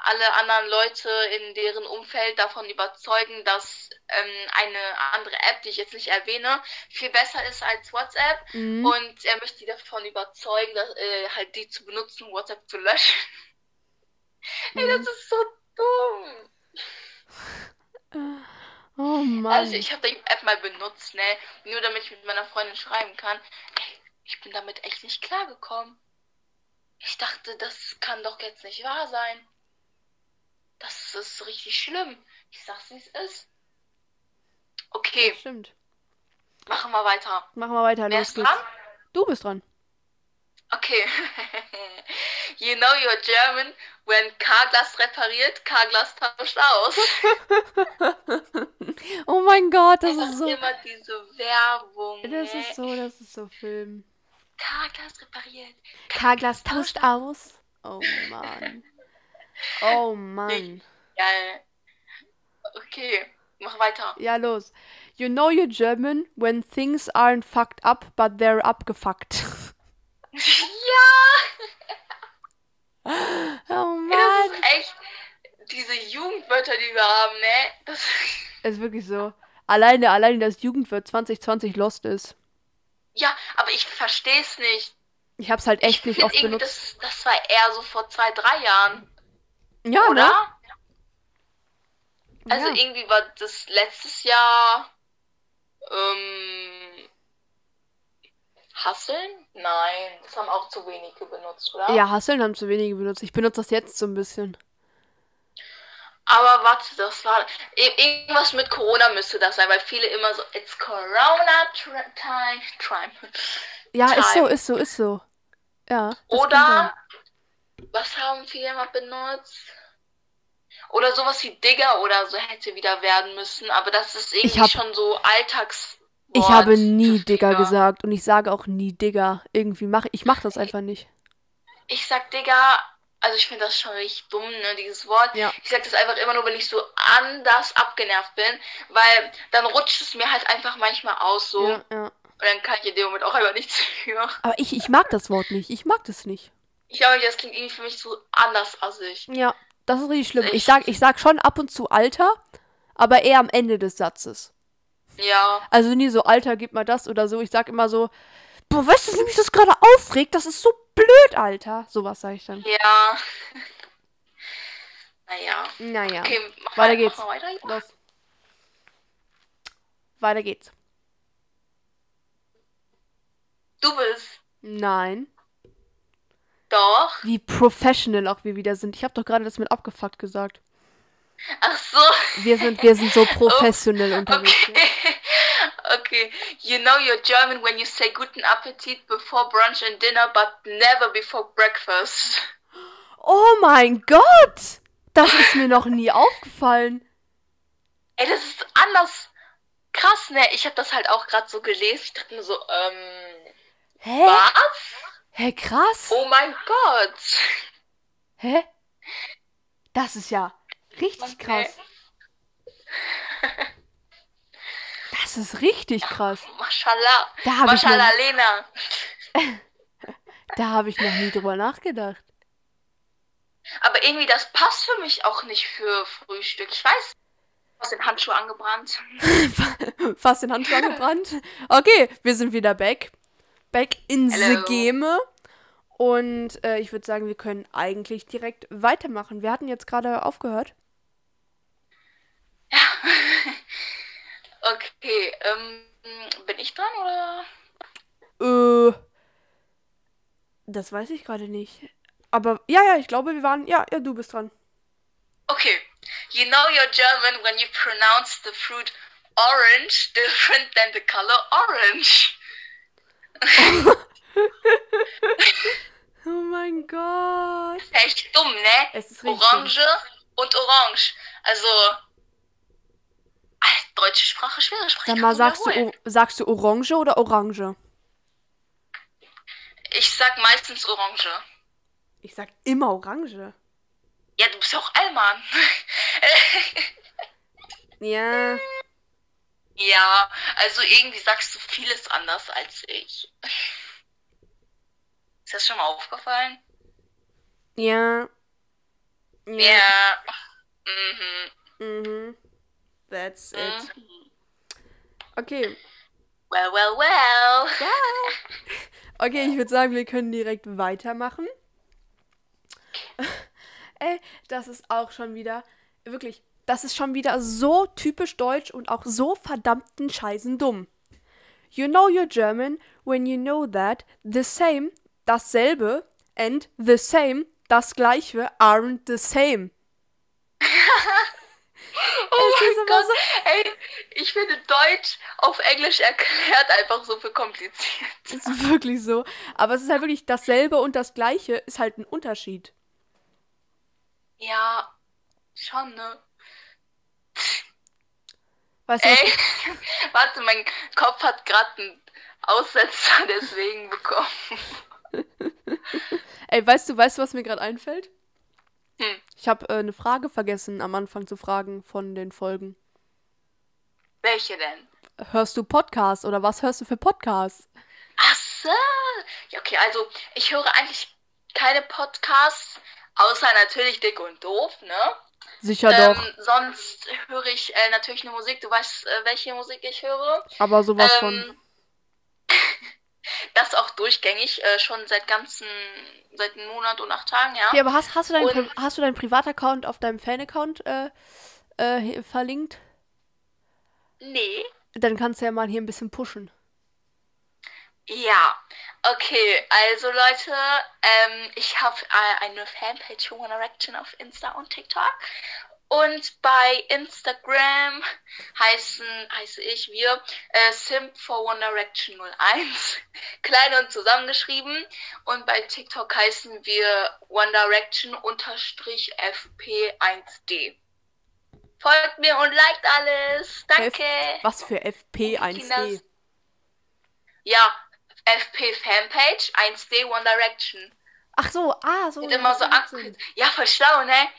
alle anderen Leute in deren Umfeld davon überzeugen, dass ähm, eine andere App, die ich jetzt nicht erwähne, viel besser ist als WhatsApp. Mhm. Und er möchte die davon überzeugen, dass, äh, halt die zu benutzen, WhatsApp zu löschen. <laughs> Ey, das Mhm. ist so dumm. Oh Mann. Also ich habe die App mal benutzt, ne? Nur damit ich mit meiner Freundin schreiben kann. Ey, ich bin damit echt nicht klargekommen. Ich dachte, das kann doch jetzt nicht wahr sein. Das ist richtig schlimm. Ich sag's, wie es ist. Okay, Das stimmt. machen wir weiter. Machen wir weiter. Wer Los ist geht's. dran? Du bist dran. Okay. <laughs> you know you're German. When Carglass repariert, Carglass tauscht aus. <laughs> Oh mein Gott, das Einfach ist so. immer diese Werbung. Das ne? ist so, das ist so Film. Carglass repariert. Carglass tauscht aus. Oh Mann. <laughs> Oh <laughs> Mann. Geil. Okay, mach weiter. Ja, los. You know you're German when things aren't fucked up, but they're abgefuckt. <laughs> ja! <laughs> Oh Das Mann. ist echt diese Jugendwörter, die wir haben, ne? Das, Ist wirklich so. Alleine, alleine das Jugendwort 2020 lost ist. ja, aber ich verstehe es nicht. Ich hab's halt echt ich nicht oft benutzt. Das, das war eher so vor zwei, drei Jahren, Ja, oder? ne? Also Ja. irgendwie war das letztes Jahr ähm, Hasseln? Nein, das haben auch zu wenige benutzt, oder? Ja, Hasseln haben zu wenige benutzt. Ich benutze das jetzt so ein bisschen. Aber warte, das war ir- irgendwas mit Corona müsste das sein, weil viele immer so It's Corona time, <laughs> time. Ja, ist so, Time. ist so, ist so. Ja. Oder was haben viele immer benutzt? Oder sowas wie Digger oder so hätte wieder werden müssen, aber das ist irgendwie hab- schon so Alltagswort. Ich habe nie Digger gesagt und ich sage auch nie Digger. Irgendwie mache ich mach das einfach nicht. Ich sag Digger, also ich finde das schon richtig dumm, ne, dieses Wort. Ja. Ich sag das einfach immer nur, wenn ich so anders abgenervt bin, weil dann rutscht es mir halt einfach manchmal aus so. Ja, ja. Und dann kann ich in dem Moment auch einfach nichts <laughs> für. Aber ich, ich mag das Wort nicht. Ich mag das nicht. Ich glaube, das klingt irgendwie für mich so andersassig. Ja, das ist richtig schlimm. Ich sag, ich sag schon ab und zu Alter, aber eher am Ende des Satzes. Ja. Also nie so, Alter, gib mal das oder so. Ich sag immer so, boah, weißt du, wie mich das gerade aufregt? Das ist so blöd, Alter. Sowas sage ich dann. Ja. <laughs> Naja. Naja, Okay, mach Weiter geht's. Weiter. los. Weiter geht's. Du bist. Nein. Doch. Wie professional auch wir wieder sind. Ich habe doch gerade das mit abgefuckt gesagt. Ach so. Wir sind, wir sind so <laughs> professionell unterwegs. Okay. <laughs> okay. You know you're German when you say guten Appetit before brunch and dinner, but never before breakfast. Oh mein Gott! Das ist mir noch nie aufgefallen. Ey, das ist anders. Krass, ne? Ich habe das halt auch gerade so gelesen. Ich dachte mir so, ähm, Hä? was? Hä, krass. Oh mein Gott. Hä? Das ist ja richtig Okay. krass. Das ist richtig krass. Mashallah. Da habe ich, Mashallah, noch- Lena. <laughs> da hab ich noch nie drüber nachgedacht. Aber irgendwie, das passt für mich auch nicht für Frühstück. Ich weiß, du hast den Handschuh angebrannt. <laughs> Fast den Handschuh angebrannt. Okay, wir sind wieder back. Back in the Hello. game. Und äh, ich würde sagen, wir können eigentlich direkt weitermachen. Wir hatten jetzt gerade aufgehört. Ja. <laughs> Okay, ähm, bin ich dran oder? Äh, das weiß ich gerade nicht. Aber ja, ja, ich glaube, wir waren. Ja, ja, du bist dran. Okay. You know you're German when you pronounce the fruit orange different than the color orange. <laughs> <laughs> <laughs> Oh mein Gott. Echt dumm, ne? Es ist richtig. Orange und orange. Also, deutsche Sprache, schwere Sprache. Sag mal, sagst du, sagst du Orange oder Orange? Ich sag meistens orange. Ich sag immer Orange. Ja, du bist ja auch Allmann. <laughs> Ja. ja, also irgendwie sagst du vieles anders als ich. Ist das schon mal aufgefallen? Ja. Ja. Mhm. Mhm. That's it. Mhm. Okay. Well, well, well. Okay, ich würde sagen, wir können direkt weitermachen. <laughs> Ey, das ist auch schon wieder, wirklich, das ist schon wieder so typisch deutsch und auch so verdammten scheißen dumm. You know you're German when you know that the same, dasselbe, and the same, das gleiche, aren't the same. <laughs> Oh Es mein Gott. Ey, ich finde Deutsch auf Englisch erklärt einfach so viel kompliziert. Es ist wirklich so. Aber es ist halt wirklich dasselbe und das gleiche ist halt ein Unterschied. Ja, schon, ne? Weißt du, Ey, <laughs> warte, mein Kopf hat gerade einen Aussetzer deswegen bekommen. Ey, weißt du, weißt du, was mir gerade einfällt? Hm. Ich habe äh, eine Frage vergessen am Anfang zu fragen von den Folgen. Welche denn? Hörst du Podcasts oder was hörst du für Podcasts? Ach so. Ja, okay, also ich höre eigentlich keine Podcasts, außer natürlich Dick und Doof, ne? Sicher ähm, doch, sonst höre ich äh, natürlich nur Musik. Du weißt, äh, welche Musik ich höre. aber sowas von. <laughs> Das auch durchgängig, äh, schon seit ganzen, seit einem Monat und acht Tagen, ja. Ja, aber hast, hast du deinen Und- hast du deinen Privataccount auf deinem Fan-Account äh, äh, verlinkt? Nee. Dann kannst du ja mal hier ein bisschen pushen. Ja, okay, also Leute, ähm, ich habe äh, eine Fanpage für One Direction auf Insta und TikTok. Und bei Instagram heißen, heiße ich wir äh, Simp for One Direction 01, <laughs> klein und zusammengeschrieben. Und bei TikTok heißen wir One Direction unterstrich FP1D. Folgt mir und liked alles. Danke. Was für FP1D? Kinders. Ja, FP Fanpage 1D One Direction. Ach so, ah, so. Wird ja, immer so abgekürzt. Ja, voll schlau, ne?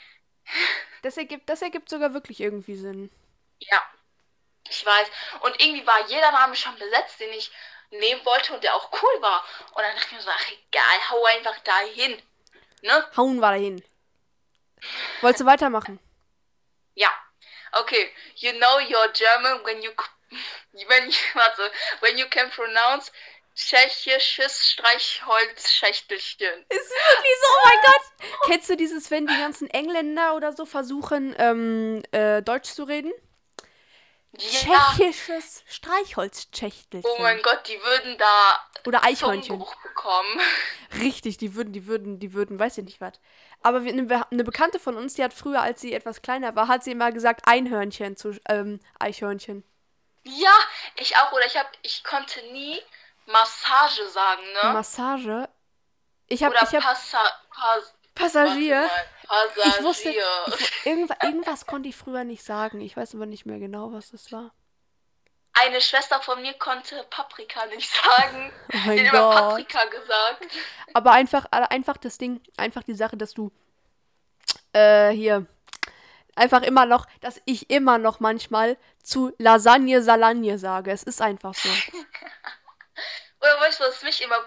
Das ergibt, das ergibt sogar wirklich irgendwie Sinn. Ja, ich weiß. Und irgendwie war jeder Name schon besetzt, den ich nehmen wollte und der auch cool war. Und dann dachte ich mir so, ach egal, hau einfach da hin. Ne? Hauen wir dahin. Wolltest du weitermachen? Ja. Okay. You know you're German when you <laughs> when you, warte, when you can pronounce tschechisches Streichholzschächtelchen. Ist wirklich so, oh mein Gott. Kennst du dieses, wenn die ganzen Engländer oder so versuchen, ähm, äh, Deutsch zu reden? Ja. Tschechisches Streichholzschächtelchen. Oh mein Gott, die würden da Oder Eichhörnchen. Bekommen. Richtig, die würden, die würden, die würden, weiß ich nicht was. Aber wir- eine, Be- eine Bekannte von uns, die hat früher, als sie etwas kleiner war, hat sie immer gesagt Einhörnchen zu ähm, Eichhörnchen. Ja, ich auch. Oder ich hab, ich konnte nie Massage sagen, ne? Massage. Ich habe, Oder ich habe Passa, Pass, Passagier. mal, Ich wusste, Passagier. ich, irgendwas, irgendwas konnte ich früher nicht sagen. Ich weiß aber nicht mehr genau, was das war. Eine Schwester von mir konnte Paprika nicht sagen. Oh Die mein hat immer. Paprika gesagt. Aber einfach, einfach das Ding, einfach die Sache, dass du äh, hier einfach immer noch, dass ich immer noch manchmal zu Lasagne Salagne sage. Es ist einfach so. <laughs> Oder weißt du, was mich immer.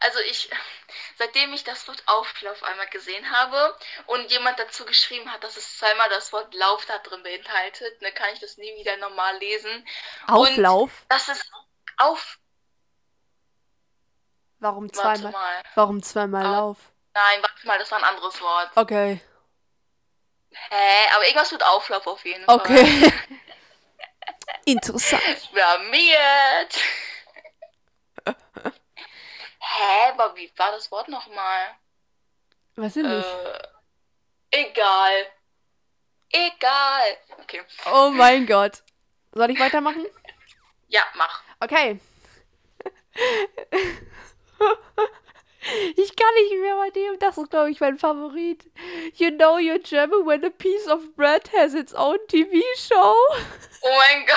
Also ich, <laughs> seitdem ich das Wort Auflauf einmal gesehen habe und jemand dazu geschrieben hat, dass es zweimal das Wort Lauf da drin beinhaltet, ne, kann ich das nie wieder normal lesen. Auflauf? Das ist auf. Warum zweimal? mal. Warum zweimal Au- Lauf? Nein, warte mal, das war ein anderes Wort. Okay. Hä? Aber irgendwas mit Auflauf auf jeden Fall. Okay. <laughs> Interessant. <laughs> Blamiert. Hä? Aber wie war das Wort nochmal? Ich nicht. Äh, egal. Egal. Okay. Oh mein Gott. Soll ich weitermachen? Ja, mach. Okay. Ich kann nicht mehr bei dem. Das ist, glaube ich, mein Favorit. You know you're German when a piece of bread has its own TV show. Oh mein Gott.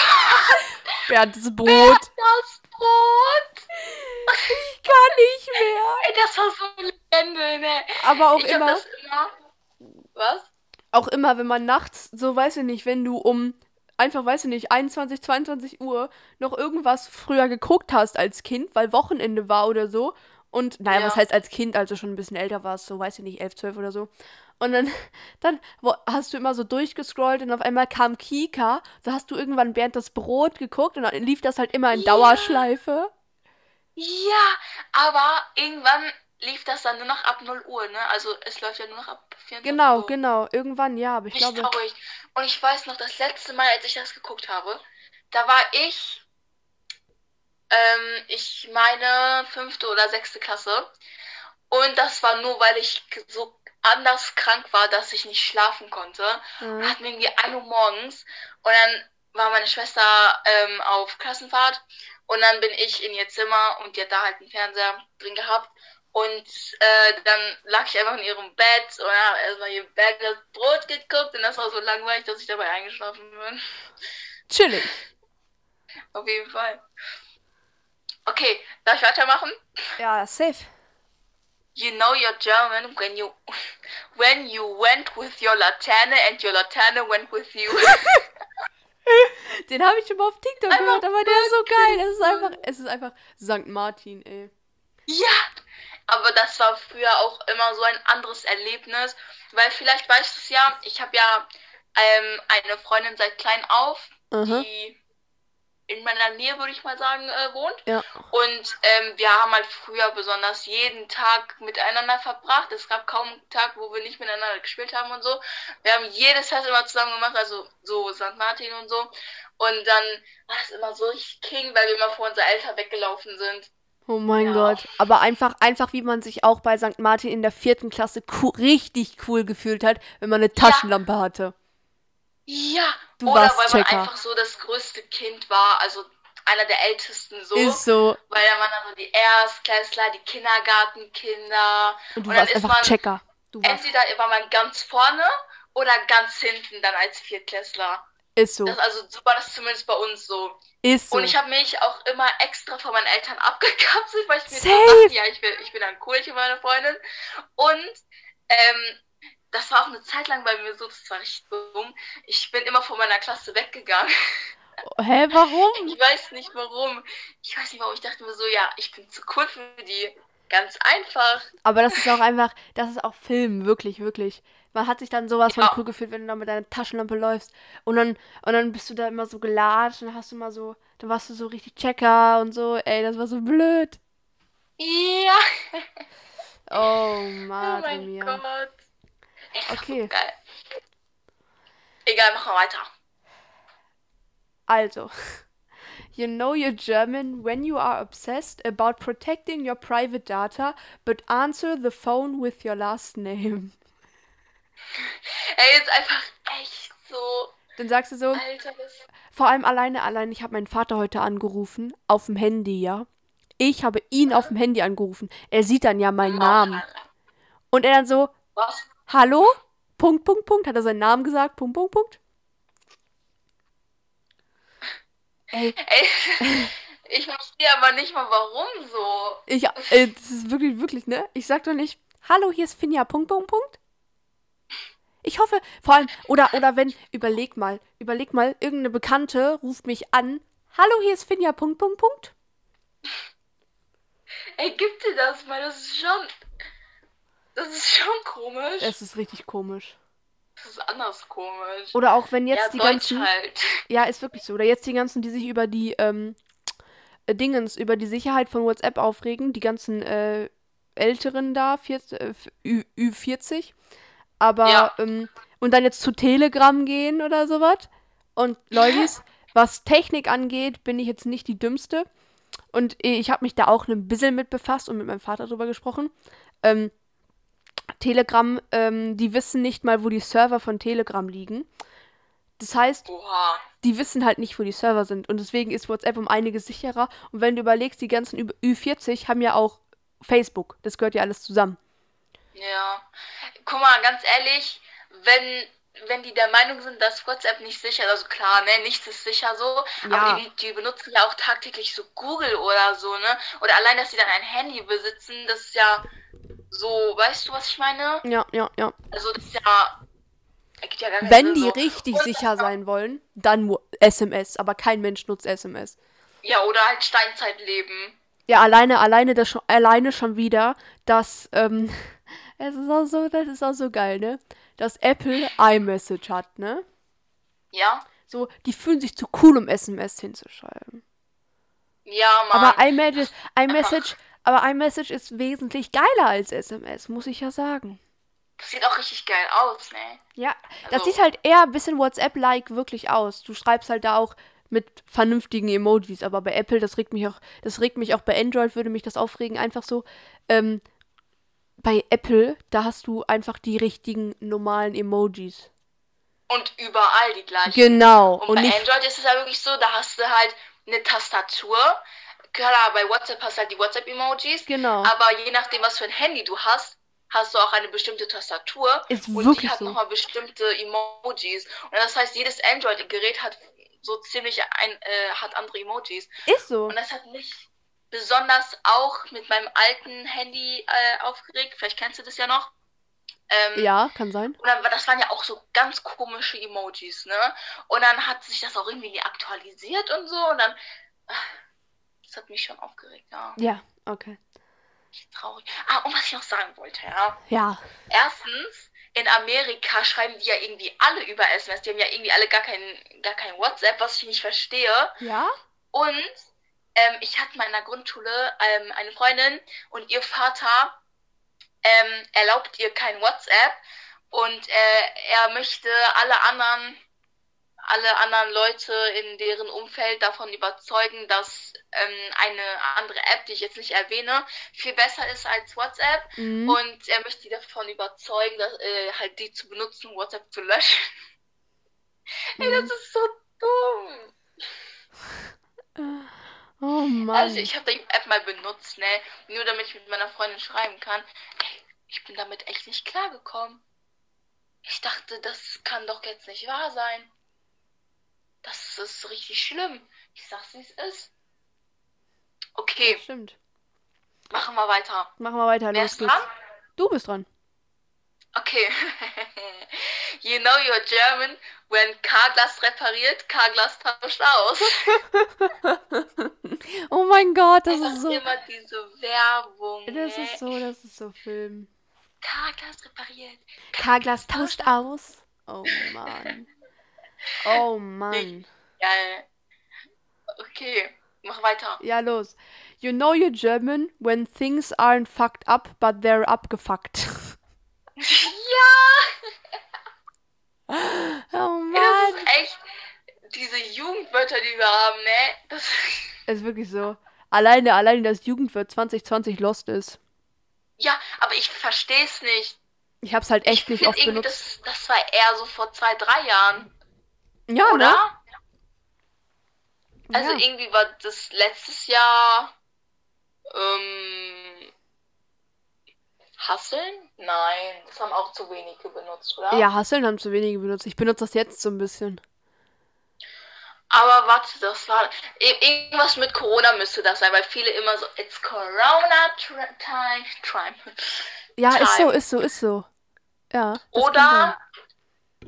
Bernds Brot. Das Brot. Ich kann nicht mehr. Ey, das war so eine Legende, ne? Aber auch ich immer, das immer. Was? auch immer, wenn man nachts, so weiß ich nicht, wenn du um einfach, weiß ich nicht, 21, 22 Uhr noch irgendwas früher geguckt hast als Kind, weil Wochenende war oder so. Und naja, Ja. was heißt als Kind, als du schon ein bisschen älter warst, so weiß ich nicht, 11, 12 oder so. Und dann, dann wo, hast du immer so durchgescrollt und auf einmal kam Kika. Da hast du irgendwann Bernd das Brot geguckt und dann lief das halt immer in Ja. Dauerschleife. Ja, aber irgendwann lief das dann nur noch ab 0 Uhr, ne? Also es läuft ja nur noch ab 24 Genau, Uhr. genau. Irgendwann, ja, aber ich Richtig glaube. traurig. Und ich weiß noch, das letzte Mal, als ich das geguckt habe, da war ich, ähm, ich meine, fünfte oder sechste Klasse. Und das war nur, weil ich so anders krank war, dass ich nicht schlafen konnte. Mhm. Hatten irgendwie 1 Uhr morgens und dann war meine Schwester ähm, auf Klassenfahrt und dann bin ich in ihr Zimmer und die hat da halt einen Fernseher drin gehabt und äh, dann lag ich einfach in ihrem Bett und habe erstmal ihr Bett das Brot geguckt und das war so langweilig, dass ich dabei eingeschlafen bin. Chillig. Auf jeden Fall. Okay, darf ich weitermachen? Ja, safe. You know you're German when you when you went with your Laterne and your Laterne went with you. <laughs> Den habe ich schon mal auf TikTok Einfach gehört, aber der ist so geil. Es ist einfach, es ist einfach St. Martin, ey. Ja, aber das war früher auch immer so ein anderes Erlebnis, weil vielleicht weißt du es ja, ich habe ja ähm, eine Freundin seit klein auf, Aha. die in meiner Nähe, würde ich mal sagen, äh, wohnt. Ja. Und ähm, wir haben halt früher besonders jeden Tag miteinander verbracht. Es gab kaum einen Tag, wo wir nicht miteinander gespielt haben und so. Wir haben jedes Fest immer zusammen gemacht, also so St. Martin und so. Und dann war es immer so richtig king, weil wir immer vor unserer Eltern weggelaufen sind. Oh mein Ja. Gott. Aber einfach, einfach wie man sich auch bei St. Martin in der vierten Klasse richtig cool gefühlt hat, wenn man eine Taschenlampe hatte. Ja, Du oder warst weil man Checker. einfach so das größte Kind war, also einer der ältesten so. Ist so. Weil da waren dann so die Erstklässler, die Kindergartenkinder. Und du dann warst einfach man Checker. Du warst, entweder war man ganz vorne oder ganz hinten dann als Viertklässler. ist so. Das, also so war das zumindest bei uns so. Ist so. Und ich habe mich auch immer extra von meinen Eltern <laughs> abgekapselt, weil ich mir dachte, ja, ich bin, ich bin ein cool, ich bin meine Freundin. Und ähm, das war auch eine Zeit lang bei mir so, das war richtig dumm. Ich bin immer von meiner Klasse weggegangen. Hä, warum? Ich weiß nicht warum. Ich weiß nicht warum. Ich dachte mir so, ja, ich bin zu cool für die. Ganz einfach. Aber das ist auch einfach, das ist auch Film, wirklich, wirklich. Man hat sich dann sowas von Ja. cool gefühlt, wenn du da mit deiner Taschenlampe läufst. Und dann, und dann bist du da immer so gelatscht und hast du mal so, dann warst du so richtig Checker und so. Ey, das war so blöd. Ja. Oh, <laughs> Oh Madre mein. Gott. Echt Okay. geil. Egal, machen wir weiter. Also, <laughs> you know you're German when you are obsessed about protecting your private data, but answer the phone with your last name. <laughs> Ey, jetzt einfach echt so. Dann sagst du so, Alter, vor allem alleine, allein, ich habe meinen Vater heute angerufen, auf dem Handy, ja. Ich habe ihn auf dem Handy angerufen. Er sieht dann ja meinen Namen. Und er dann so, Was? Hallo? Punkt, Punkt, Punkt. Hat er seinen Namen gesagt? Punkt, Punkt, Punkt. Ey, Ey, <laughs> ich verstehe aber nicht mal, warum so. ich, äh, das ist wirklich, wirklich, ne? Ich sag doch nicht, hallo, hier ist Finja, Punkt, Punkt, Punkt. Ich hoffe, vor allem, oder, oder wenn, überleg mal, überleg mal, irgendeine Bekannte ruft mich an, hallo, hier ist Finja, Punkt, Punkt, Punkt. Ey, gib dir das mal, das ist schon. Das ist schon komisch. Es ist richtig komisch. Das ist anders komisch. Oder auch wenn jetzt ja, die Deutsch ganzen, halt. <laughs> ja, ist wirklich so, oder jetzt die ganzen, die sich über die, ähm, äh, Dingens, über die Sicherheit von WhatsApp aufregen, die ganzen, äh, Älteren da, 40, äh, Ü, Ü40, aber, Ja. ähm, und dann jetzt zu Telegram gehen oder sowas. Und Leutis, <laughs> was Technik angeht, bin ich jetzt nicht die Dümmste. Und ich habe mich da auch ein bisschen mit befasst und mit meinem Vater drüber gesprochen. Ähm, Telegram, ähm, die wissen nicht mal, wo die Server von Telegram liegen. Das heißt, Oha. die wissen halt nicht, wo die Server sind. Und deswegen ist WhatsApp um einiges sicherer. Und wenn du überlegst, die ganzen Ü- Ü40 haben ja auch Facebook. Das gehört ja alles zusammen. Ja. Guck mal, ganz ehrlich, wenn, wenn die der Meinung sind, dass WhatsApp nicht sicher ist, also klar, ne, nichts ist sicher so, Ja. aber die, die benutzen ja auch tagtäglich so Google oder so, ne? Oder allein, dass sie dann ein Handy besitzen, das ist ja so, weißt du, was ich meine? Ja, ja, ja. Also das ist ja. ergibt ja gar keinen Wenn die so. richtig Und- sicher sein wollen, dann Wo- SMS. Aber kein Mensch nutzt SMS. Ja, oder halt Steinzeitleben. Ja, alleine, alleine, das schon, alleine schon wieder, dass, ähm, <laughs> es ist auch so, das ist auch so geil, ne? Dass Apple iMessage hat, ne? Ja? So, die fühlen sich zu cool, um SMS hinzuschreiben. Ja, Mann. Aber iMessage, <laughs> iMessage, aber iMessage ist wesentlich geiler als SMS, muss ich ja sagen. Das sieht auch richtig geil aus, ne? Ja, das Also- sieht halt eher ein bisschen WhatsApp-like wirklich aus. Du schreibst halt da auch mit vernünftigen Emojis, aber bei Apple, das regt mich auch, das regt mich auch bei Android, würde mich das aufregen, einfach so. Ähm, bei Apple, da hast du einfach die richtigen normalen Emojis. Und überall die gleichen. Genau. Und, Und bei. Android ist es ja wirklich so, da hast du halt eine Tastatur. Klar, bei WhatsApp hast du halt die WhatsApp-Emojis. Genau. Aber je nachdem, was für ein Handy du hast, hast du auch eine bestimmte Tastatur. Ist und wirklich die hat so. nochmal bestimmte Emojis. Und das heißt, jedes Android-Gerät hat so ziemlich ein, äh, hat andere Emojis. Ist so. Und das hat mich besonders auch mit meinem alten Handy äh, aufgeregt. Vielleicht kennst du das ja noch. Ähm, Ja, kann sein. und dann, das waren ja auch so ganz komische Emojis, ne? Und dann hat sich das auch irgendwie nie aktualisiert und so. Und dann. ach, Das hat mich schon aufgeregt, ja. Ja, okay. Traurig. Ah, und was ich noch sagen wollte, ja. Ja. Erstens, in Amerika schreiben die ja irgendwie alle über SMS. Die haben ja irgendwie alle gar kein, gar kein WhatsApp, was ich nicht verstehe. Ja? Und ähm, ich hatte mal in der Grundschule ähm, eine Freundin und ihr Vater ähm, erlaubt ihr kein WhatsApp und äh, er möchte alle anderen alle anderen Leute in deren Umfeld davon überzeugen, dass ähm, eine andere App, die ich jetzt nicht erwähne, viel besser ist als WhatsApp. Mhm. Und er möchte die davon überzeugen, dass, äh, halt die zu benutzen, um WhatsApp zu löschen. <laughs> Ey, Mhm. das ist so dumm. Oh Mann. Also ich habe die App mal benutzt, ne? Nur damit ich mit meiner Freundin schreiben kann. Ey, ich bin damit echt nicht klargekommen. Ich dachte, das kann doch jetzt nicht wahr sein. Das ist richtig schlimm. Ich sag's, wie es ist. Okay, Stimmt. machen wir weiter. Machen wir weiter. Wer Los ist geht's. dran? Du bist dran. Okay. <laughs> you know you're German. When Carglass repariert, Carglass tauscht aus. <laughs> Oh mein Gott, das Einfach ist so. immer diese Werbung. Das ne? ist so, das ist so Film. Carglass repariert. Carglass tauscht aus. Oh Mann. Oh <laughs> Mann. Geil. Okay, mach weiter. Ja, los. You know you're German when things aren't fucked up, but they're abgefuckt. <laughs> ja! <laughs> Oh Das Mann. ist echt diese Jugendwörter, die wir haben, ne? Das Ist wirklich so. Alleine, alleine das Jugendwort 2020 lost ist. ja, aber ich verstehe es nicht. Ich hab's halt echt ich nicht oft benutzt. Das, das war eher so vor zwei, drei Jahren, Ja, oder? ne? Also ja. irgendwie war das letztes Jahr ähm, Hasseln? Nein, das haben auch zu wenige benutzt, oder? Ja, Hasseln haben zu wenige benutzt. Ich benutze das jetzt so ein bisschen. Aber warte, das war ir- irgendwas mit Corona müsste das sein, weil viele immer so It's Corona time, <laughs> time. Ja, ist so, ist so, ist so. Ja. Oder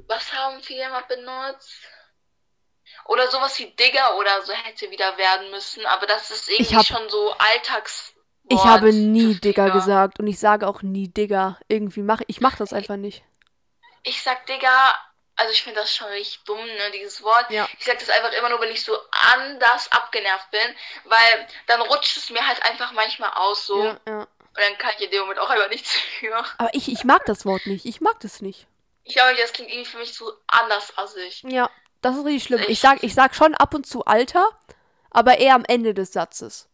was haben viele immer benutzt? Oder sowas wie Digger oder so hätte wieder werden müssen, aber das ist irgendwie hab- schon so Alltags. Ich habe nie Digger gesagt und ich sage auch nie Digger. Irgendwie mache ich mach das einfach nicht. Ich sag Digger, also ich finde das schon richtig dumm, ne, dieses Wort. Ja. Ich sag das einfach immer nur, wenn ich so anders abgenervt bin, weil dann rutscht es mir halt einfach manchmal aus so. Ja, ja. Und dann kann ich in dem Moment auch einfach nichts <laughs> für. Aber ich, ich mag das Wort nicht. Ich mag das nicht. Ich glaube, das klingt irgendwie für mich so anders als ich. Ja, das ist richtig schlimm. Ich Echt? sag, ich sag schon ab und zu Alter, aber eher am Ende des Satzes.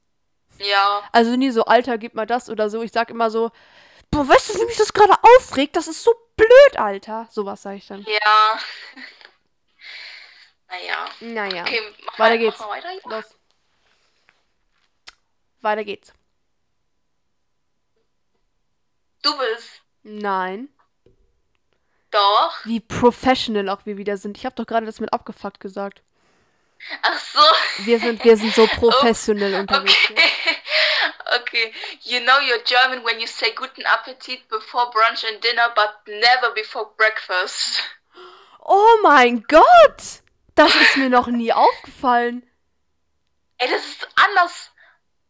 Ja. Also nie so, Alter, gib mal das oder so. Ich sag immer so, boah, weißt du, wie mich das gerade aufregt? Das ist so blöd, Alter. Sowas sage ich dann. Ja. <laughs> naja. Naja, Okay, mach Weiter geht's. Mach weiter. los. Weiter geht's. Du bist. Nein. Doch. Wie professional auch wir wieder sind. Ich habe doch gerade das mit abgefuckt gesagt. Ach so. Wir sind, wir sind so <laughs> professionell unterwegs. Okay. <laughs> okay. You know you're German when you say guten Appetit before brunch and dinner, but never before breakfast. Oh mein Gott! Das ist mir noch nie aufgefallen. Ey, das ist anders.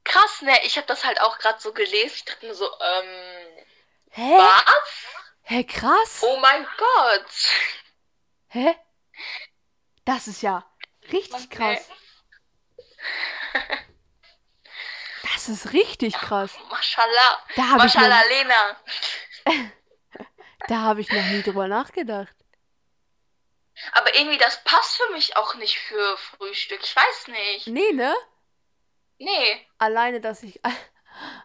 krass, ne? Ich habe das halt auch gerade so gelesen. Ich dachte mir so, ähm, Hä? was? Hä, krass. Oh mein Gott. Hä? Das ist ja richtig Okay. krass. Das ist richtig krass. Mashallah. Da habe ich, Mashallah, noch- Lena. <laughs> da hab ich noch nie drüber nachgedacht. Aber irgendwie, das passt für mich auch nicht für Frühstück. Ich weiß nicht. Nee, ne? Nee. Alleine, dass ich. <laughs>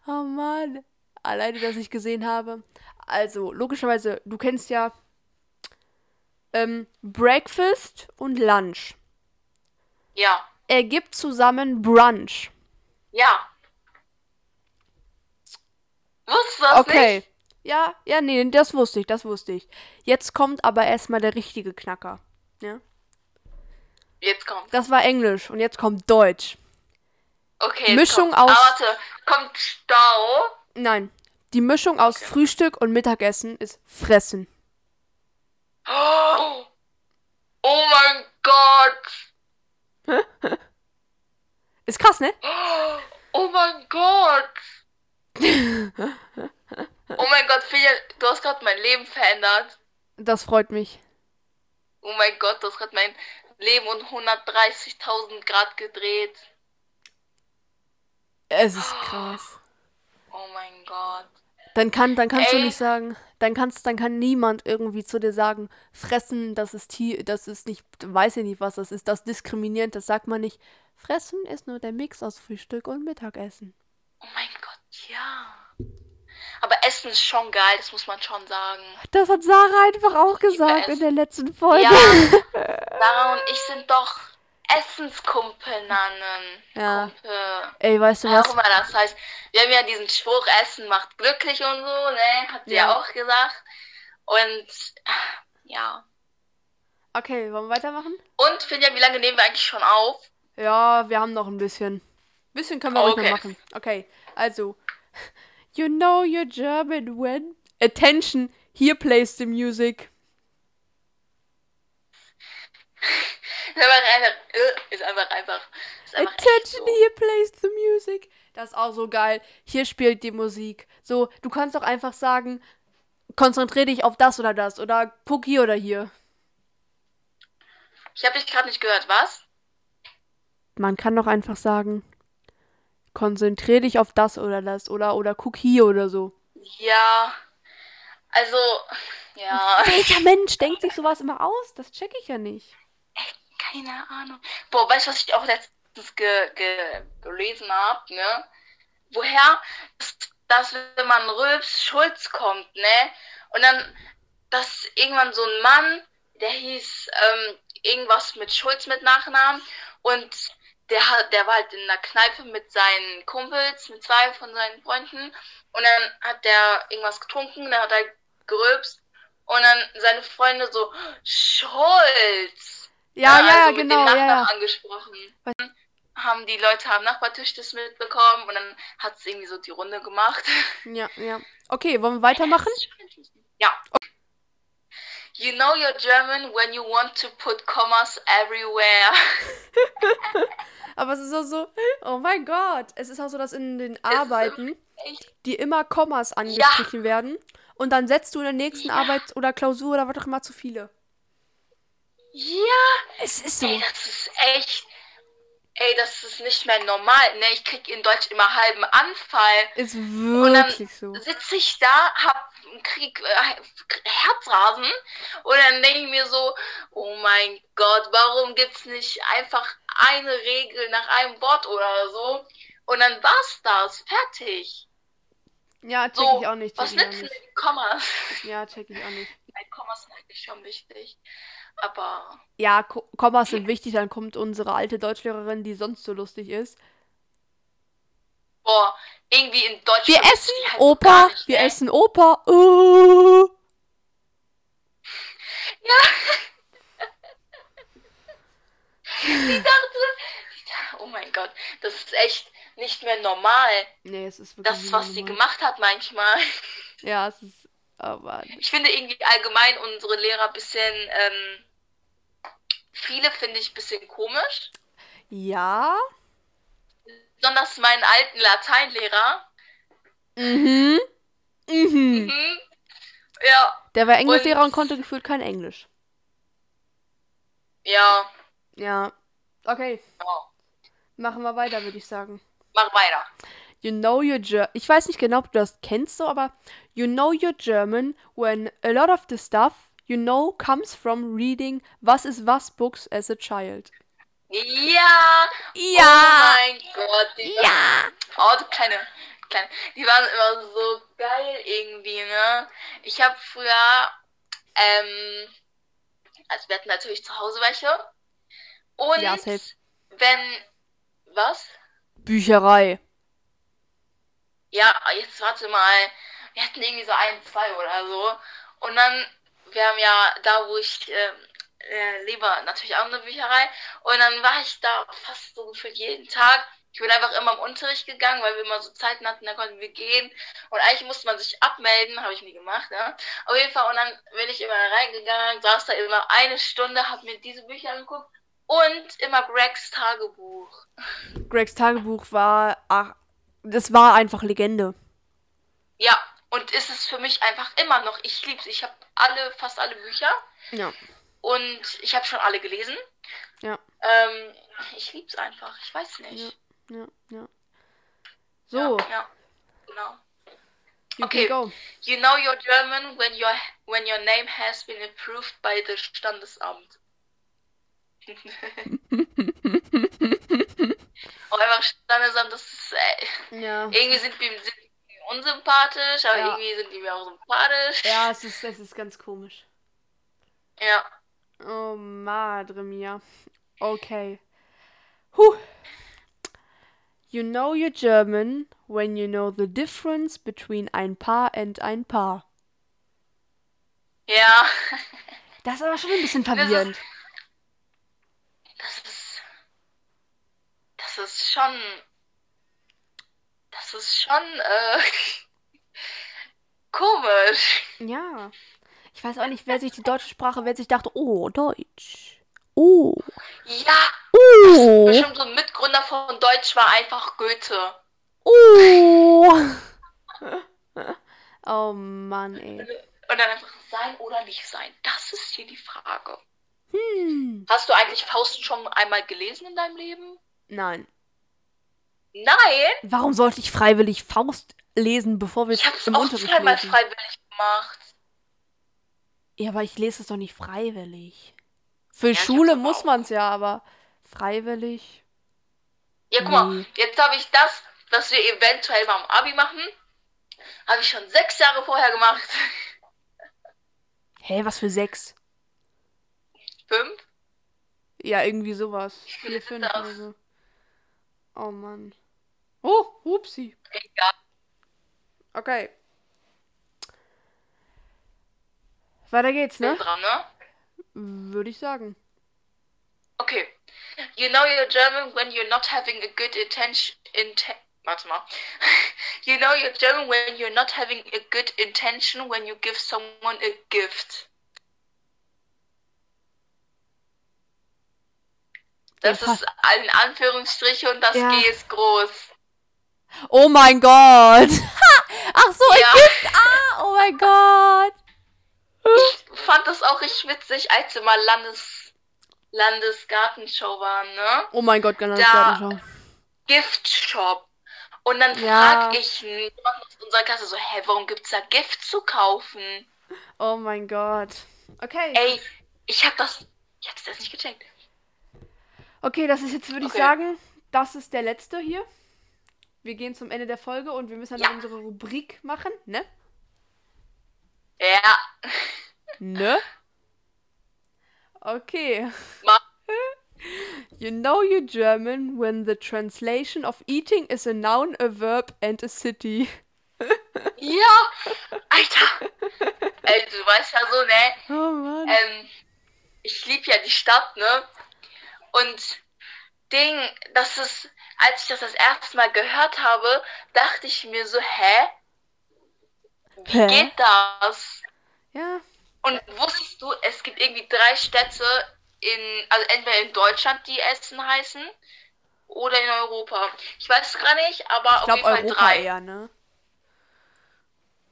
Oh Mann. Alleine, dass ich gesehen habe. Also, logischerweise, du kennst ja ähm, Breakfast und Lunch. Ja. Ergibt zusammen Brunch. Ja. Wusstest du das Okay. nicht? Ja, ja, nee, das wusste ich, das wusste ich. Jetzt kommt aber erstmal der richtige Knacker. Ja? Jetzt kommt. Das war Englisch und jetzt kommt Deutsch. Okay. Mischung kommt. aus- Ah, warte. Kommt Stau. Nein, die Mischung aus Okay. Frühstück und Mittagessen ist Fressen. Oh, oh mein Gott. <laughs> Ist krass, ne? Oh mein Gott. <laughs> Oh mein Gott, Filia, du hast gerade mein Leben verändert. Das freut mich. Oh mein Gott, du hast gerade mein Leben um 130.000 Grad gedreht. Es ist krass. Oh mein Gott. Dann kann, dann kannst du Ey. nicht sagen, dann kannst, dann kann niemand irgendwie zu dir sagen, fressen, das ist Tier, das ist nicht, weiß ich nicht, was das ist, das ist diskriminierend, das sagt man nicht. Fressen ist nur der Mix aus Frühstück und Mittagessen. Oh mein Gott, ja. Aber Essen ist schon geil, das muss man schon sagen. Das hat Sarah einfach auch gesagt es. in der letzten Folge. Ja, <laughs> Sarah und ich sind doch Essenskumpelnannen. Ja. Kumpel. Ey, weißt du was? mal, das heißt, wir haben ja diesen Spruch, Essen macht glücklich und so, ne? Hat sie ja, Ja. auch gesagt. Und ja. Okay, wollen wir weitermachen? Und Finja, wie lange nehmen wir eigentlich schon auf? Ja, wir haben noch ein bisschen. Bisschen können wir ruhig Okay. noch machen. Okay, also. <laughs> You know you're German when. Attention, here plays the music. <laughs> Ist einfach einfach, äh, ist einfach einfach. Ist einfach Attention, so. here plays the music. Das ist auch so geil. Hier spielt die Musik. So, du kannst auch einfach sagen, konzentrier dich auf das oder das. Oder guck hier oder hier. Ich habe dich gerade nicht gehört, was? Man kann doch einfach sagen, konzentrier dich auf das oder das. Oder, oder guck hier oder so. Ja. Also, ja. Welcher Mensch denkt sich sowas immer aus? Das check ich ja nicht. Keine Ahnung. Boah, weißt du, was ich auch letztens ge ge gelesen habe, ne? Woher dass, dass wenn man rülpst, Schulz kommt, ne? Und dann, dass irgendwann so ein Mann, der hieß ähm, irgendwas mit Schulz mit Nachnamen und der der war halt in einer Kneipe mit seinen Kumpels, mit zwei von seinen Freunden und dann hat der irgendwas getrunken, dann hat er gerülpst und dann seine Freunde so, Schulz! Ja, ja, ja, also mit dem genau, ja, Nachnamen ja. angesprochen. Dann haben die Leute am Nachbartisch das mitbekommen und dann hat es irgendwie so die Runde gemacht. Ja, ja. Okay, wollen wir weitermachen? Ja. You know you're German when you want to put commas everywhere. <laughs> Aber es ist auch so, oh mein Gott. Es ist auch so, dass in den Arbeiten, die immer Kommas angestrichen werden. Und dann setzt du in der nächsten Ja. Arbeit oder Klausur oder was auch immer zu viele. Ja, Es ist so. ey, das ist echt. Ey, das ist nicht mehr normal. Ne, ich krieg in Deutsch immer halben Anfall. Ist wirklich so. sitze ich da, hab Krieg, äh, Herzrasen und dann denke ich mir so, oh mein Gott, warum gibt's nicht einfach eine Regel nach einem Wort oder so? Und dann war's das, fertig. Ja, check So, ich auch nicht. was nützen die Kommas? Ja, check ich auch nicht. <laughs> Nein, Kommas sind eigentlich schon wichtig. Aber Ja, Ko Kommas sind wichtig, dann kommt unsere alte Deutschlehrerin, die sonst so lustig ist. boah, irgendwie in Deutsch Wir essen halt Opa, nicht, wir ne? essen Opa. Oh. <laughs> Ich dachte, oh mein Gott, das ist echt nicht mehr normal. Nee, es ist wirklich Das, was sie gemacht hat manchmal. Ja, es ist. Aber. Ich finde irgendwie allgemein unsere Lehrer ein bisschen, ähm, viele finde ich ein bisschen komisch. Ja. besonders meinen alten Lateinlehrer. Mhm. Mhm. Mhm. Ja, Der war Englischlehrer und Und- konnte gefühlt kein Englisch. ja. Ja. Okay, ja. machen wir weiter, würde ich sagen. Mach weiter. You know your Ger Ich weiß nicht genau, ob du das kennst so, aber you know your German when a lot of the stuff you know comes from reading Was ist was books as a child. Ja! Ja! Oh mein Gott. Die Ja! Oh, kleine, kleine. Die waren immer so geil irgendwie, ne? Ich habe früher, ähm, also wir hatten natürlich zu Hause welche. Und Ja, safe. wenn, was? Bücherei. Ja, jetzt warte mal. Wir hatten irgendwie so ein, zwei oder so. Und dann, wir haben ja da, wo ich ähm, äh, lebe, natürlich auch eine Bücherei. Und dann war ich da fast so gefühlt jeden Tag. Ich bin einfach immer im Unterricht gegangen, weil wir immer so Zeiten hatten, da konnten wir gehen. Und eigentlich musste man sich abmelden, habe ich nie gemacht, ne? Auf jeden Fall, und dann bin ich immer reingegangen, saß da immer eine Stunde, habe mir diese Bücher angeguckt und immer Gregs Tagebuch. Gregs Tagebuch war. Ach, das war einfach Legende. Ja, und ist es für mich einfach immer noch. Ich lieb's. Ich habe alle, fast alle Bücher Ja. und ich habe schon alle gelesen. Ja. Ähm, ich lieb's einfach. Ich weiß nicht. Ja, ja. So, Ja, ja, genau. you okay. You know you're German when your when your name has been approved by the Standesamt. <laughs> oh, einfach Standesamt, das ist äh, Ja. irgendwie sind wir sind unsympathisch, aber Ja. irgendwie sind die mir auch sympathisch. Ja, es ist, es ist ganz komisch. ja. Oh, madre mia. Okay. Huh. You know you're German when you know the difference between ein Paar and ein Paar. Ja. <laughs> Das ist aber schon ein bisschen Das ist- verwirrend. Das ist. Das ist schon. Das ist schon, äh. <laughs> komisch. Ja. Ich weiß auch nicht, wer sich die deutsche Sprache, wer sich dachte, oh, Deutsch. Oh. Ja, Oh. bestimmt so ein Mitgründer von Deutsch war einfach Goethe. Oh. <laughs> Oh Mann, ey. Und dann einfach sein oder nicht sein. Das ist hier die Frage. Hm. Hast du eigentlich Faust schon einmal gelesen in deinem Leben? Nein. Nein! Warum sollte ich freiwillig Faust lesen, bevor wir Ich hab's im auch Unterricht lesen? freiwillig gemacht. Ja, aber ich lese es doch nicht freiwillig. Für ich Schule muss man es ja, aber freiwillig. Ja, guck mal, Nee. jetzt habe ich das, was wir eventuell mal am Abi machen, habe ich schon sechs Jahre vorher gemacht. <laughs> Hä, was für sechs? Fünf? Ja, irgendwie sowas. Vier, Vielleicht fünf oder so. Oh Mann. Oh, upsi. Egal. Okay. Weiter geht's, ne? dran, ne? Würde ich sagen. Okay. You know you're German when you're not having a good intention. Inte Warte mal. <laughs> You know you're German when you're not having a good intention when you give someone a gift. Das Ja, ist in Anführungsstriche und das Ja. G ist groß. Oh mein Gott. <laughs> Ach so, Ja. Gift. Ah, oh mein Gott. Ich fand das auch richtig witzig, als wir mal Landes Landesgartenshow waren, ne? Oh mein Gott, ganz Da- Gartenschau. Giftshop. Und dann Ja. frag ich jemanden aus unserer Klasse so, hä, warum gibt's da Gift zu kaufen? Oh mein Gott. Okay. Ey, ich hab das, ich hab's das nicht gecheckt. Okay, das ist jetzt, würde ich Okay. sagen, das ist der letzte hier. Wir gehen zum Ende der Folge und wir müssen dann Ja. unsere Rubrik machen, ne? Ja, Ne? Okay. Ma- <laughs> You know you're German when the translation of eating is a noun, a verb and a city. <laughs> ja, Alter. Ey, du weißt ja so, ne? Oh Mann. Ähm, ich lieb ja die Stadt, ne? Und Ding, das ist, als ich das das erste Mal gehört habe, dachte ich mir so, hä? Wie Hä? geht das? Ja. Und wusstest du, es gibt irgendwie drei Städte in, also entweder in Deutschland, die Essen heißen, oder in Europa. Ich weiß es gar nicht, aber ich glaube Europa drei. eher, ne?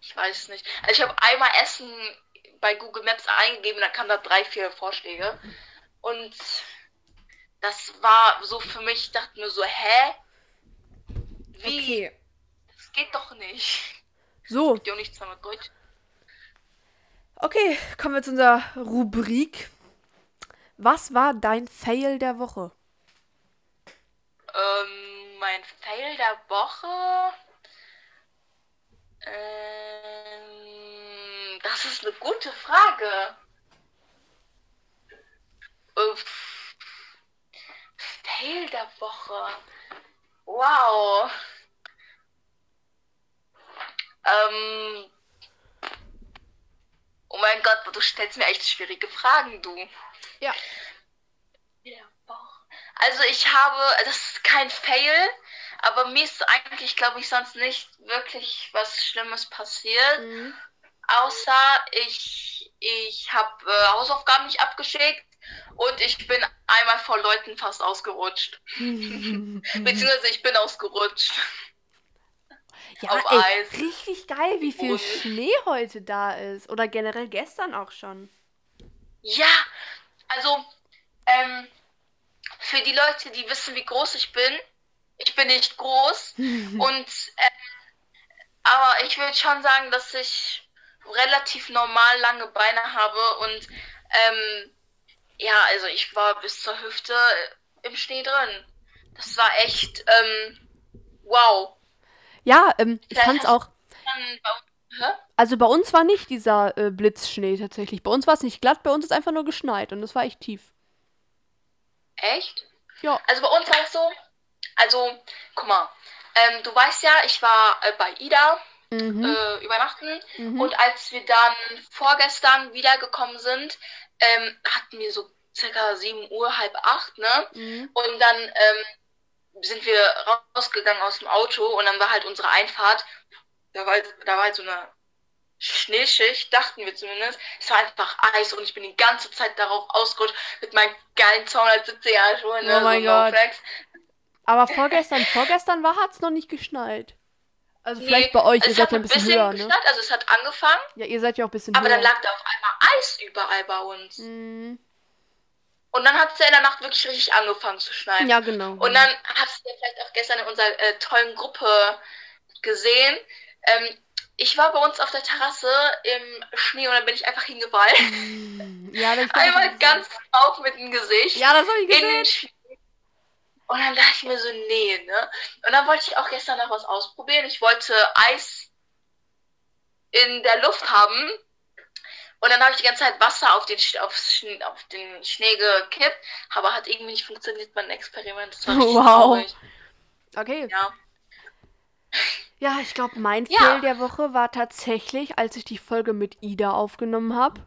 Ich weiß es nicht. Also ich habe einmal Essen bei Google Maps eingegeben, dann kamen da drei, vier Vorschläge. Und das war so für mich, ich dachte mir so, hä? Wie? Okay. Das geht doch nicht. So. Das geht auch nicht zweimal Deutsch. Okay, kommen wir zu unserer Rubrik. Was war dein Fail der Woche? Ähm, mein Fail der Woche. Ähm, das ist eine gute Frage. Uff. Fail der Woche. Wow. Ähm. Oh mein Gott, du stellst mir echt schwierige Fragen, du. Ja. Also ich habe, das ist kein Fail, aber mir ist eigentlich, glaube ich, sonst nicht wirklich was Schlimmes passiert. Mhm. Außer ich, ich habe äh, Hausaufgaben nicht abgeschickt und ich bin einmal vor Leuten fast ausgerutscht. <laughs> Beziehungsweise ich bin ausgerutscht. Ja, auf ey, Eis. richtig geil, wie viel und Schnee heute da ist. Oder generell gestern auch schon. Ja, also, ähm, für die Leute, die wissen, wie groß ich bin, ich bin nicht groß <laughs> und äh, aber ich würde schon sagen, dass ich relativ normal lange Beine habe und ähm, ja, also ich war bis zur Hüfte im Schnee drin. Das war echt ähm, wow. Ja, ähm, ich fand's auch. Also bei uns war nicht dieser äh, Blitzschnee tatsächlich. Bei uns war es nicht glatt, bei uns ist einfach nur geschneit und es war echt tief. Echt? Ja. Also bei uns war es so, also, guck mal, ähm, du weißt ja, ich war äh, bei Ida mhm. äh, übernachten mhm. und als wir dann vorgestern wiedergekommen sind, ähm, hatten wir so circa 7 Uhr, halb acht, ne? Mhm. Und dann ähm, sind wir rausgegangen aus dem Auto und dann war halt unsere Einfahrt, da war, halt, da war halt so eine Schneeschicht, dachten wir zumindest. Es war einfach Eis und ich bin die ganze Zeit darauf ausgerutscht mit meinen geilen 270er Schuhen. Ne, oh mein so Gott. Aber vorgestern, vorgestern war hat's noch nicht geschneit. Also nee, vielleicht bei euch, ihr seid ja ein bisschen, bisschen höher, ne? geschneit, Also es hat angefangen. Ja, ihr seid ja auch ein bisschen aber höher. Aber dann lag da auf einmal Eis überall bei uns. Mhm. Und dann hat es ja in der Nacht wirklich richtig angefangen zu schneien. Ja, genau. Und dann hast du ja vielleicht auch gestern in unserer äh, tollen Gruppe gesehen. Ähm, ich war bei uns auf der Terrasse im Schnee und dann bin ich einfach hingefallen. Ja, das <laughs> Einmal ganz auf mit dem Gesicht. Ja, das habe ich gesehen. Und dann dachte ich mir so, nee, ne? Und dann wollte ich auch gestern noch was ausprobieren. Ich wollte Eis in der Luft haben. Und dann habe ich die ganze Zeit Wasser auf den, auf, auf den Schnee gekippt. Aber hat irgendwie nicht funktioniert, mein Experiment. Das war <laughs> wow. Traurig. Okay. Ja. Ja, ich glaube, mein ja. Fail der Woche war tatsächlich, als ich die Folge mit Ida aufgenommen habe.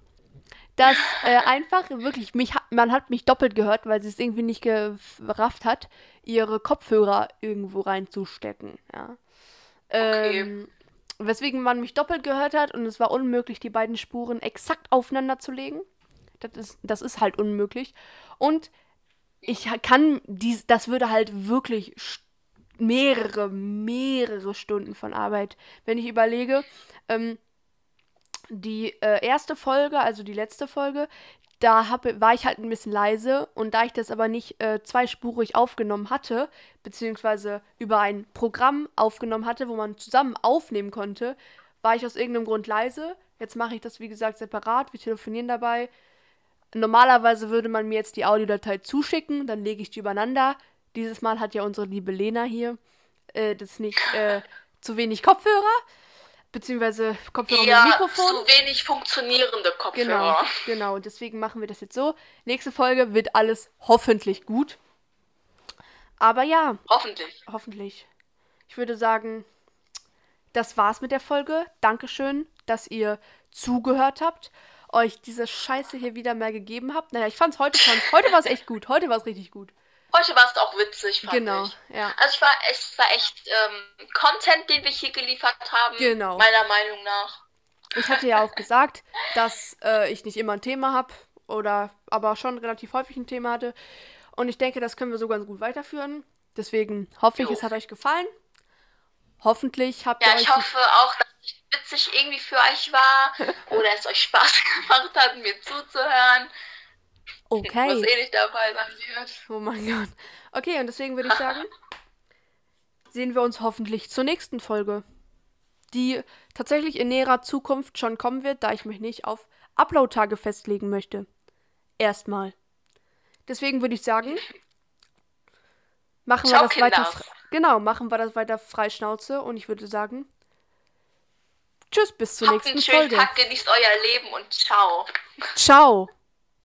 Dass äh, einfach wirklich, mich, man hat mich doppelt gehört, weil sie es irgendwie nicht gerafft hat, ihre Kopfhörer irgendwo reinzustecken. Ja. Okay. Ähm, weswegen man mich doppelt gehört hat und es war unmöglich, die beiden Spuren exakt aufeinander zu legen. Das ist, das ist halt unmöglich. Und ich kann dies, das würde halt wirklich mehrere, mehrere Stunden von Arbeit. Wenn ich überlege, ähm, die äh, erste Folge, also die letzte Folge, da hab, war ich halt ein bisschen leise und da ich das aber nicht äh, zweispurig aufgenommen hatte, beziehungsweise über ein Programm aufgenommen hatte, wo man zusammen aufnehmen konnte, war ich aus irgendeinem Grund leise. Jetzt mache ich das, wie gesagt, separat. Wir telefonieren dabei. Normalerweise würde man mir jetzt die Audiodatei zuschicken, dann lege ich die übereinander, dieses Mal hat ja unsere liebe Lena hier äh, das nicht äh, zu wenig Kopfhörer, beziehungsweise Kopfhörer ja, mit Mikrofon. zu wenig funktionierende Kopfhörer. Genau, genau. Deswegen machen wir das jetzt so. Nächste Folge wird alles hoffentlich gut. Aber ja. Hoffentlich. Hoffentlich. Ich würde sagen, das war's mit der Folge. Dankeschön, dass ihr zugehört habt, euch diese Scheiße hier wieder mal gegeben habt. Naja, ich fand's heute, fand's, heute war es echt gut. Heute war es richtig gut. Heute war es auch witzig, fand genau, ich. Genau, ja. Also ich war, es war echt ähm, Content, den wir hier geliefert haben, genau. meiner Meinung nach. Ich hatte ja auch gesagt, dass äh, ich nicht immer ein Thema habe oder aber schon relativ häufig ein Thema hatte. Und ich denke, das können wir so ganz gut weiterführen. Deswegen hoffe ich, Jo. es hat euch gefallen. Hoffentlich habt ihr Ja, ich hoffe auch, dass es witzig irgendwie für euch war <laughs> oder es euch Spaß <laughs> gemacht hat, mir zuzuhören. Okay. eh nicht dabei sein wird. Oh mein Gott. Okay, und deswegen würde ich <laughs> sagen, sehen wir uns hoffentlich zur nächsten Folge, die tatsächlich in näherer Zukunft schon kommen wird, da ich mich nicht auf Upload-Tage festlegen möchte. Erstmal. Deswegen würde ich sagen, machen wir Ciao, das weiter. Kinder. fre- Genau, machen wir das weiter freischnauze und ich würde sagen, tschüss, bis zur Habt einen nächsten schönen Folge. Tag, genießt euer Leben und ciao. Ciao.